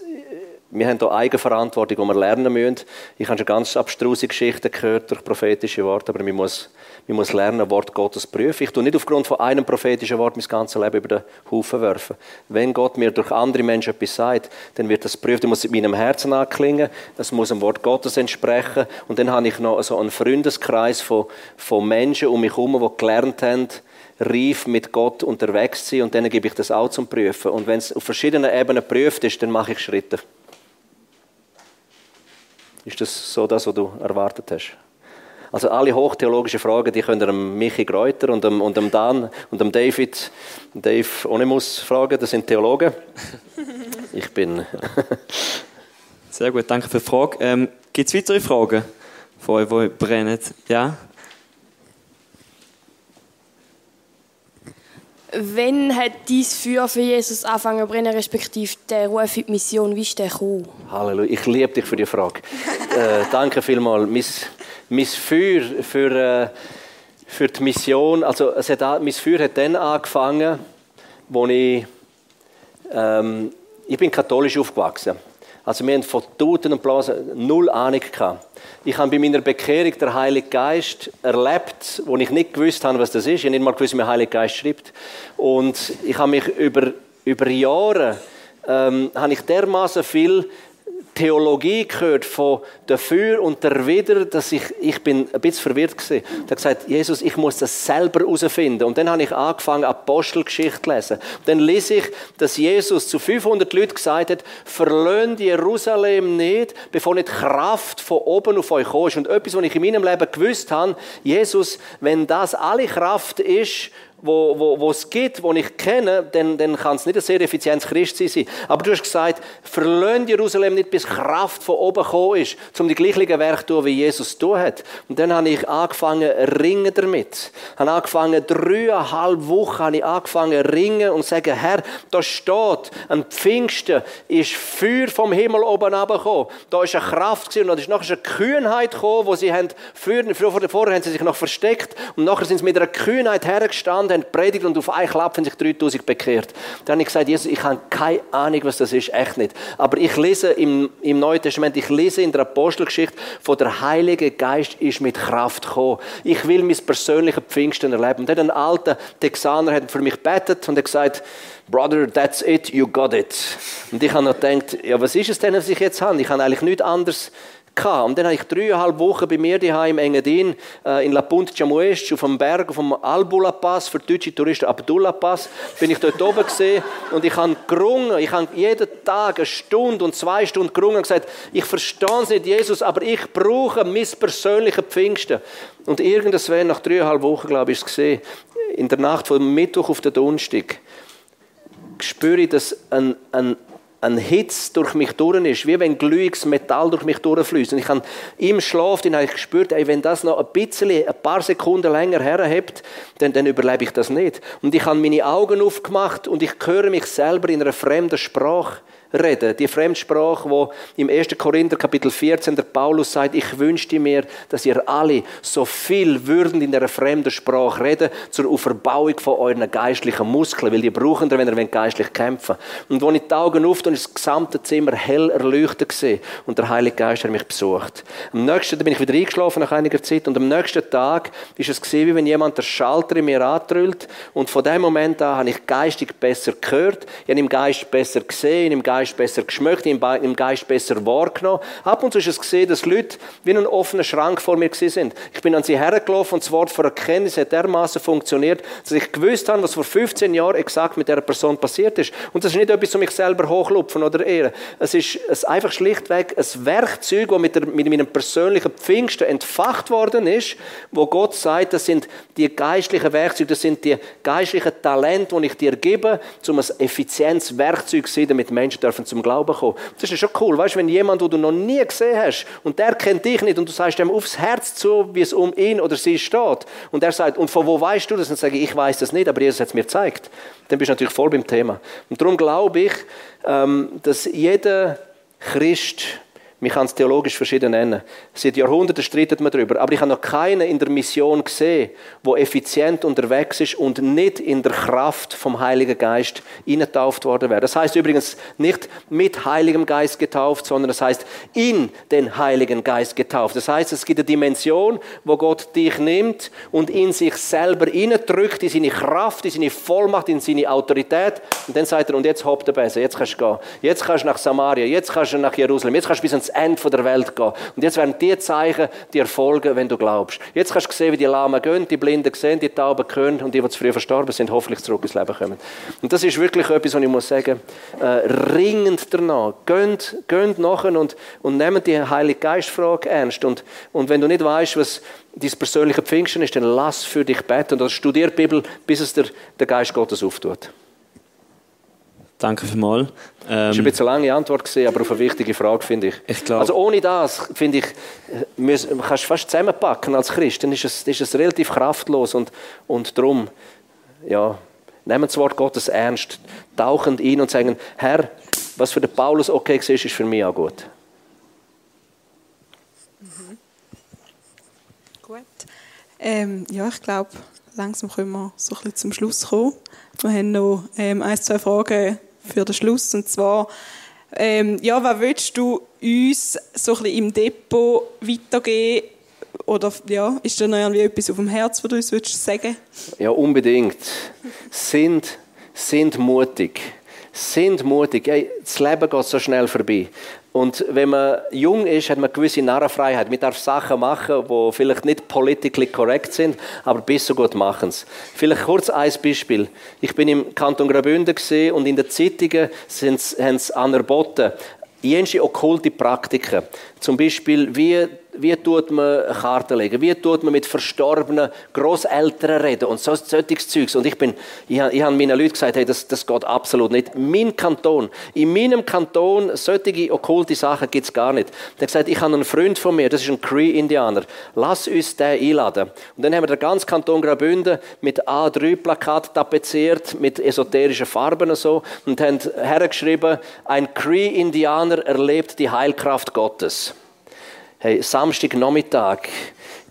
wir haben hier Eigenverantwortung, die wir lernen müssen. Ich habe schon ganz abstruse Geschichten gehört durch prophetische Worte, aber man muss, man muss lernen, Wort Gottes prüfen. Ich tue nicht aufgrund von einem prophetischen Wort mein ganzes Leben über den Haufen werfen. Wenn Gott mir durch andere Menschen etwas sagt, dann wird das prüfen. muss in meinem Herzen anklingen, es muss dem Wort Gottes entsprechen. Und dann habe ich noch so einen Freundeskreis von, von Menschen um mich herum, die gelernt haben, reif mit Gott unterwegs zu sein. Und dann gebe ich das auch zum Prüfen. Und wenn es auf verschiedenen Ebenen geprüft ist, dann mache ich Schritte. Ist das so das, was du erwartet hast? Also alle hochtheologischen Fragen, die könnt ihr dem Michi Greuter und dem, und dem Dan und dem David, Dave Onimus fragen. Das sind Theologen. Ich bin... Sehr gut, danke für die Frage. Ähm, Gibt es weitere Fragen von euch, die brennen? Ja? Wann hat dein Feuer für Jesus angefangen zu brennen, respektive der Ruf in die Mission, wie ist der gekommen? Halleluja, ich liebe dich für die Frage. äh, danke vielmals. Mein, mein Feuer für, äh, für die Mission, also es hat, mein Feuer hat dann angefangen, als ich, ähm, ich bin katholisch aufgewachsen. Also wir haben von Toten und Blasen null Ahnung gehabt. Ich habe bei meiner Bekehrung den Heiligen Geist erlebt, wo ich nicht gewusst habe, was das ist. Ich habe nicht mal gewusst, wie der Heilige Geist schreibt. Und ich habe mich über, über Jahre ähm, habe ich dermaßen viel Theologie gehört von dafür und der wieder, dass ich, ich bin ein bisschen verwirrt gewesen. Da gesagt, Jesus, ich muss das selber herausfinden. Und dann habe ich angefangen, Apostelgeschichte zu lesen. Dann lese ich, dass Jesus zu 500 Leuten gesagt hat, verlöhnt Jerusalem nicht, bevor nicht Kraft von oben auf euch kommt. Und etwas, was ich in meinem Leben gewusst habe, Jesus, wenn das alle Kraft ist, wo, wo, wo es gibt, wo ich kenne, dann, dann kann es nicht ein sehr effizientes Christsein sein. Aber du hast gesagt, verlöhnt Jerusalem nicht, bis Kraft von oben gekommen ist, um die gleichen Werke zu tun, wie Jesus tun hat. Und dann habe ich angefangen, ringen damit. Ich habe angefangen, dreieinhalb Wochen habe ich angefangen, ringen und sagen, Herr, da steht, an Pfingsten ist Feuer vom Himmel oben runtergekommen. Da ist eine Kraft gewesen, und da ist nachher eine Kühnheit gekommen, wo sie haben, früher, vorher haben sie sich noch versteckt und nachher sind sie mit einer Kühnheit hergestanden und predigt und auf einen Klapp haben sich 3000 bekehrt. Dann habe ich gesagt, Jesus, ich habe keine Ahnung, was das ist, echt nicht. Aber ich lese im, im Neuen Testament, ich lese in der Apostelgeschichte, von der Heilige Geist ist mit Kraft gekommen. Ich will mein persönliches Pfingsten erleben. Und ein alter Texaner hat für mich betet und hat gesagt, Brother, that's it, you got it. Und ich habe noch gedacht, ja, was ist es denn, was ich jetzt habe? Ich habe eigentlich nichts anderes gehabt. Und dann habe ich dreieinhalb Wochen bei mir daheim im Engadin, äh, in La Punta Chamuest, auf dem Berg, auf dem Albula Pass, für deutsche Touristen Abdullah Pass, bin ich dort oben gesehen und ich habe gerungen, ich habe jeden Tag eine Stunde und zwei Stunden gerungen und gesagt, ich verstehe es nicht, Jesus, aber ich brauche mein persönliches Pfingsten. Und irgendwann, nach dreieinhalb Wochen, glaube ich, ist es gesehen, in der Nacht vom Mittwoch auf den Donnerstag, spüre ich, dass ein, ein, ein Hitz durch mich durch ist, wie wenn glühiges Metall durch mich durchfließt. Und ich habe im Schlaf dann habe ich gespürt, ey, wenn das noch ein bisschen, ein paar Sekunden länger herhebt, dann, dann überlebe ich das nicht. Und ich habe meine Augen aufgemacht und ich höre mich selber in einer fremden Sprache reden. Die Fremdsprache, wo im 1. Korinther Kapitel 14 der Paulus sagt, ich wünschte mir, dass ihr alle so viel würden in der fremden Sprache reden, zur Auferbauung von euren geistlichen Muskeln, weil die brauchen ihr, wenn ihr geistlich kämpfen Und als ich die Augen auf und das gesamte Zimmer hell erleuchtet gesehen und der Heilige Geist hat mich besucht. Am nächsten Tag bin ich wieder eingeschlafen nach einiger Zeit und am nächsten Tag ist es gesehen, wie wenn jemand der Schalter in mir antrüllt und von dem Moment an habe ich geistig besser gehört, ich habe im Geist besser gesehen, im Geist Geist besser geschmeckt, im Geist besser wahrgenommen. Ab und zu ist es gesehen, dass Leute wie ein offener Schrank vor mir sind. Ich bin an sie hergelaufen und das Wort von Erkenntnis hat dermaßen funktioniert, dass ich gewusst habe, was vor 15 Jahren exakt mit dieser Person passiert ist. Und das ist nicht etwas, um mich selber hochlupfen oder ehren. Es ist einfach schlichtweg ein Werkzeug, das mit, der, mit meinem persönlichen Pfingsten entfacht worden ist, wo Gott sagt, das sind die geistlichen Werkzeuge, das sind die geistlichen Talente, die ich dir gebe, um ein Effizienzwerkzeug zu sein, damit Menschen dürfen zum Glauben kommen. Das ist schon cool, weißt, wenn jemand, den du noch nie gesehen hast und der kennt dich nicht und du sagst ihm aufs Herz zu, wie es um ihn oder sie steht und er sagt, und von wo weißt du das? Und sage ich, ich weiß das nicht, aber Jesus hat es mir gezeigt. Dann bist du natürlich voll beim Thema. Und darum glaube ich, ähm, dass jeder Christ man kann es theologisch verschieden nennen. Seit Jahrhunderten streitet man darüber. Aber ich habe noch keinen in der Mission gesehen, der effizient unterwegs ist und nicht in der Kraft vom Heiligen Geist getauft worden wäre. Das heißt übrigens nicht mit Heiligem Geist getauft, sondern das heißt in den Heiligen Geist getauft. Das heißt, es gibt eine Dimension, wo Gott dich nimmt und in sich selber drückt, in seine Kraft, in seine Vollmacht, in seine Autorität. Und dann sagt er, und jetzt hopp der Besen, jetzt kannst du gehen. Jetzt kannst du nach Samaria, jetzt kannst du nach Jerusalem, jetzt kannst du bis ans Ende der Welt gehen. Und jetzt werden die Zeichen dir folgen, wenn du glaubst. Jetzt kannst du sehen, wie die Lahmen gehen, die Blinden sehen, die Tauben können und die, die zu früh verstorben sind, hoffentlich zurück ins Leben kommen. Und das ist wirklich etwas, was ich muss sagen, äh, ringend danach. Geht, geht nachher und, und nehmt die Heilige Geistfrage ernst. Und, und wenn du nicht weißt, was dein persönliche Pfingsten ist, dann lass für dich beten und studier die Bibel, bis es dir der Geist Gottes auftut. Danke vielmals. Ähm, das war ein bisschen eine lange Antwort, gewesen, aber auf eine wichtige Frage, finde ich. ich glaub, also ohne das, finde ich, muss, kannst du fast zusammenpacken als Christ. Dann ist es, ist es relativ kraftlos und, und darum, ja, nehmen das Wort Gottes ernst, tauchen ein und sagen, Herr, was für den Paulus okay war, ist für mich auch gut. Mhm. Gut. Ähm, ja, ich glaube, langsam können wir so ein bisschen zum Schluss kommen. Wir haben noch ähm, ein, zwei Fragen für den Schluss. Und zwar, ähm, ja, was willst du uns so ein bisschen im Depot weitergeben? Oder ja, ist da noch irgendwie etwas auf dem Herz, was du uns willst sagen Ja, unbedingt. Sind, sind mutig. Sind mutig. Hey, das Leben geht so schnell vorbei. Und wenn man jung ist, hat man gewisse Narrenfreiheit. Man darf Sachen machen, die vielleicht nicht politically correct sind, aber bis so gut machen es. Vielleicht kurz ein Beispiel. Ich bin im Kanton Graubünden und in den Zeitungen haben sie anerboten, jenste okkulte Praktiken. Zum Beispiel, wie wie tut man Karten legen, wie tut man mit verstorbenen Großeltern reden und so, solches Zeugs. Und ich bin, ich, ich habe meinen Leuten gesagt, hey, das, das geht absolut nicht. Mein Kanton, in meinem Kanton, solche okkulte Sachen gibt es gar nicht. Der hat gesagt, ich habe einen Freund von mir, das ist ein Cree-Indianer, lass uns den einladen. Und dann haben wir den ganzen Kanton Graubünden mit A3-Plakat tapeziert, mit esoterischen Farben und so, und haben hergeschrieben, ein Cree-Indianer erlebt die Heilkraft Gottes. Hey, Samstagnachmittag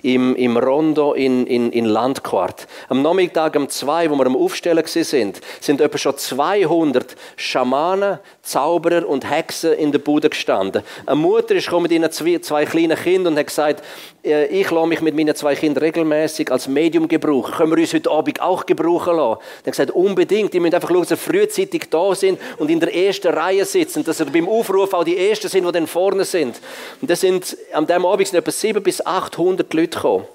im, im Rondo in, in, in Landquart. Am Nachmittag um zwei, wo wir am Aufstellen sind, sind etwa schon 200 Schamanen, Zauberer und Hexen in der Bude gestanden. Eine Mutter ist mit ihren zwei, zwei kleinen Kindern und hat gesagt, äh, ich lasse mich mit meinen zwei Kindern regelmäßig als Medium gebrauchen. Können wir uns heute Abend auch gebrauchen lassen? Dann gesagt, unbedingt. Die müssen einfach schauen, dass sie frühzeitig da sind und in der ersten Reihe sitzen. Dass sie beim Aufruf auch die Ersten sind, die dann vorne sind. Und das sind, an diesem Abend sind etwa 700 bis 800 Leute gekommen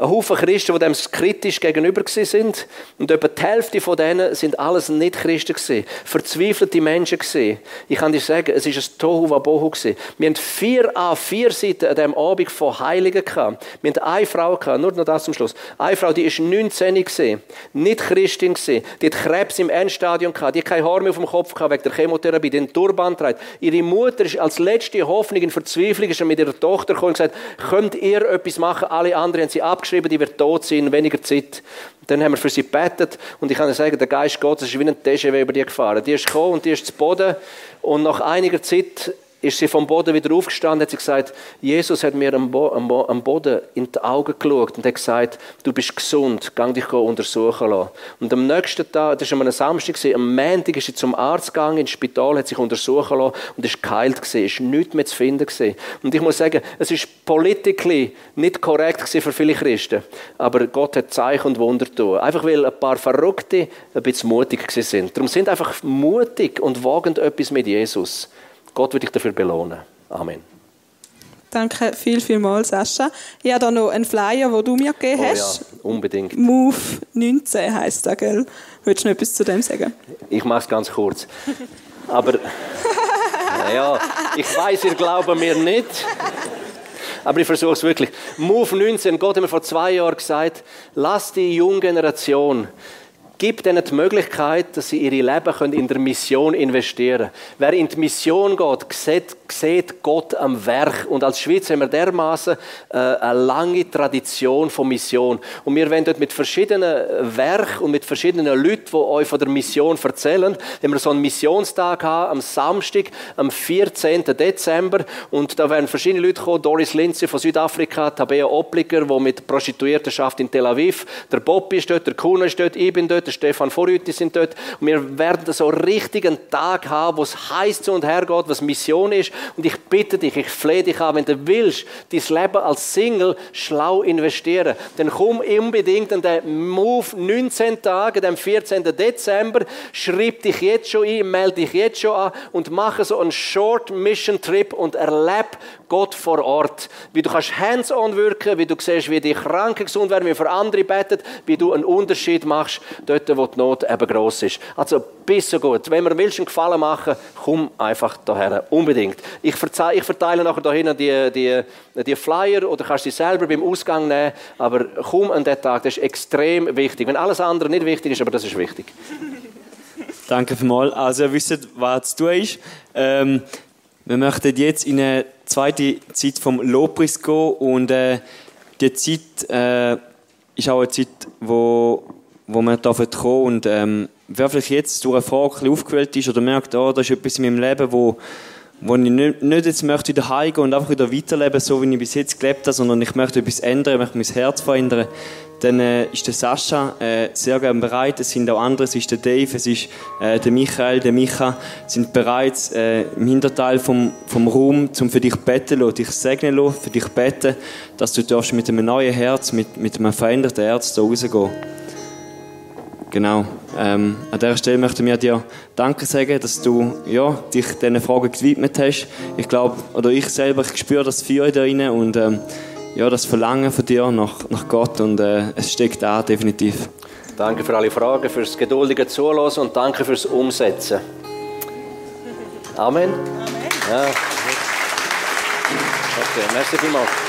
ein Haufen Christen, die dem kritisch gegenüber sind. Und etwa die Hälfte von denen sind alles nicht Christen gewesen. Verzweifelte Menschen gewesen. Ich kann dir sagen, es ist ein Tohu Wabohu gewesen. Wir haben vier a vier Seiten an diesem Abend von Heiligen gehabt. Wir hatten eine Frau gehabt, nur noch das zum Schluss. Eine Frau, die ist 19 gewesen, nicht Christin gewesen. Die hat Krebs im Endstadium gehabt. Die hat kein Haar mehr auf dem Kopf gehabt wegen der Chemotherapie. Den Turban trägt. Ihre Mutter ist als letzte Hoffnung in Verzweiflung ist mit ihrer Tochter gekommen und gesagt, könnt ihr etwas machen? Alle anderen haben sie abgeschrieben geschrieben, die wird tot sein in weniger Zeit. Dann haben wir für sie gebetet und ich kann sagen, der Geist Gottes ist wie ein TGW über die gefahren. Die ist gekommen und die ist zu Boden und nach einiger Zeit ist sie vom Boden wieder aufgestanden, hat sie gesagt, Jesus hat mir am, Bo am, Boden in die Augen geschaut und hat gesagt, du bist gesund, geh dich untersuchen lassen. Und am nächsten Tag, das war am Samstag, am Montag ist sie zum Arzt gegangen, ins Spital, hat sich untersuchen lassen und ist geheilt gewesen, ist nichts mehr zu finden gewesen. Und ich muss sagen, es ist politically nicht korrekt für viele Christen, aber Gott hat Zeichen und Wunder tun. Einfach weil ein paar Verrückte ein bisschen mutig sind. Darum sind einfach mutig und wagen etwas mit Jesus. Gott wird dich dafür belohnen. Amen. Danke viel, vielmals, Sascha. Ich habe da noch einen Flyer, den du mir gegeben hast. Oh ja, unbedingt. Move 19 heisst der, gell? Willst du noch etwas zu dem sagen? Ich mache es ganz kurz. Aber, naja, ich weiß, ihr glaubt mir nicht. Aber ich versuche es wirklich. Move 19, Gott hat mir vor zwei Jahren gesagt, lass die junge Generation gibt ihnen die Möglichkeit, dass sie ihre Leben in der Mission investieren können. Wer in die Mission geht, sieht, sieht Gott am Werk. Und als Schweiz haben wir dermaßen äh, eine lange Tradition von Mission. Und wir werden dort mit verschiedenen Werken und mit verschiedenen Leuten, die euch von der Mission erzählen, wenn wir so einen Missionstag haben, am Samstag, am 14. Dezember. Und da werden verschiedene Leute kommen. Doris Lindsay von Südafrika, Tabea Opliger, die mit Prostituierten schafft in Tel Aviv. Der Bobby ist dort, der Kuhn ist dort, ich bin dort, der Stefan Vorrüti sind dort. Und wir werden so einen Tag haben, wo es heiß zu und her geht, was Mission ist. Und ich bitte dich, ich flehe dich an, wenn du willst, dein Leben als Single schlau investieren, dann komm unbedingt an den Move 19 Tage, dem 14. Dezember, schreib dich jetzt schon ein, melde dich jetzt schon an und mache so einen Short Mission Trip und erlebe Gott vor Ort. Wie du kannst hands-on wirken, wie du siehst, wie die Kranken gesund werden, wie für andere betet, wie du einen Unterschied machst, dort wo die Not eben gross ist. Also, bist so gut. Wenn mir willst einen Gefallen machen, komm einfach daher. Unbedingt. Ich, verteile, ich verteile nachher da hinten die, die, die Flyer oder kannst sie selber beim Ausgang nehmen. Aber komm an den Tag, das ist extrem wichtig. Wenn alles andere nicht wichtig ist, aber das ist wichtig. Danke vielmals. Also, ihr wisst, was zu tun ist. Ähm, wir möchten jetzt in eine zweite Zeit vom Lobpreis gehen und äh, die Zeit äh, ist auch eine Zeit, wo wo man da kommen und ähm, wer vielleicht jetzt durch eine Frage aufgewählt ist oder merkt, oh, da ist etwas in meinem Leben, wo, wo ich nicht, nicht jetzt möchte wieder heimgehen und einfach wieder weiterleben, so wie ich bis jetzt gelebt habe, sondern ich möchte etwas ändern, ich möchte mein Herz verändern, dann äh, ist der Sascha äh, sehr gerne bereit. Es sind auch andere, es ist der Dave, es ist äh, der Michael, der Micha, sind bereits äh, im Hinterteil vom, vom Raum, um für dich beten und dich segnen lassen, für dich beten, dass du mit einem neuen Herz, mit, mit einem veränderten Herz da rausgehen Genau. Ähm, an dieser Stelle möchte ich dir Danke sagen, dass du ja, dich diesen Fragen gewidmet hast. Ich glaube, oder ich selber, ich spüre das Feuer da rein und ähm, ja, das Verlangen von dir nach, nach Gott und äh, es steckt da definitiv. Danke für alle Fragen, fürs geduldige Zuhören und danke fürs Umsetzen. Amen. Amen. Ja. Okay, merci vielmals.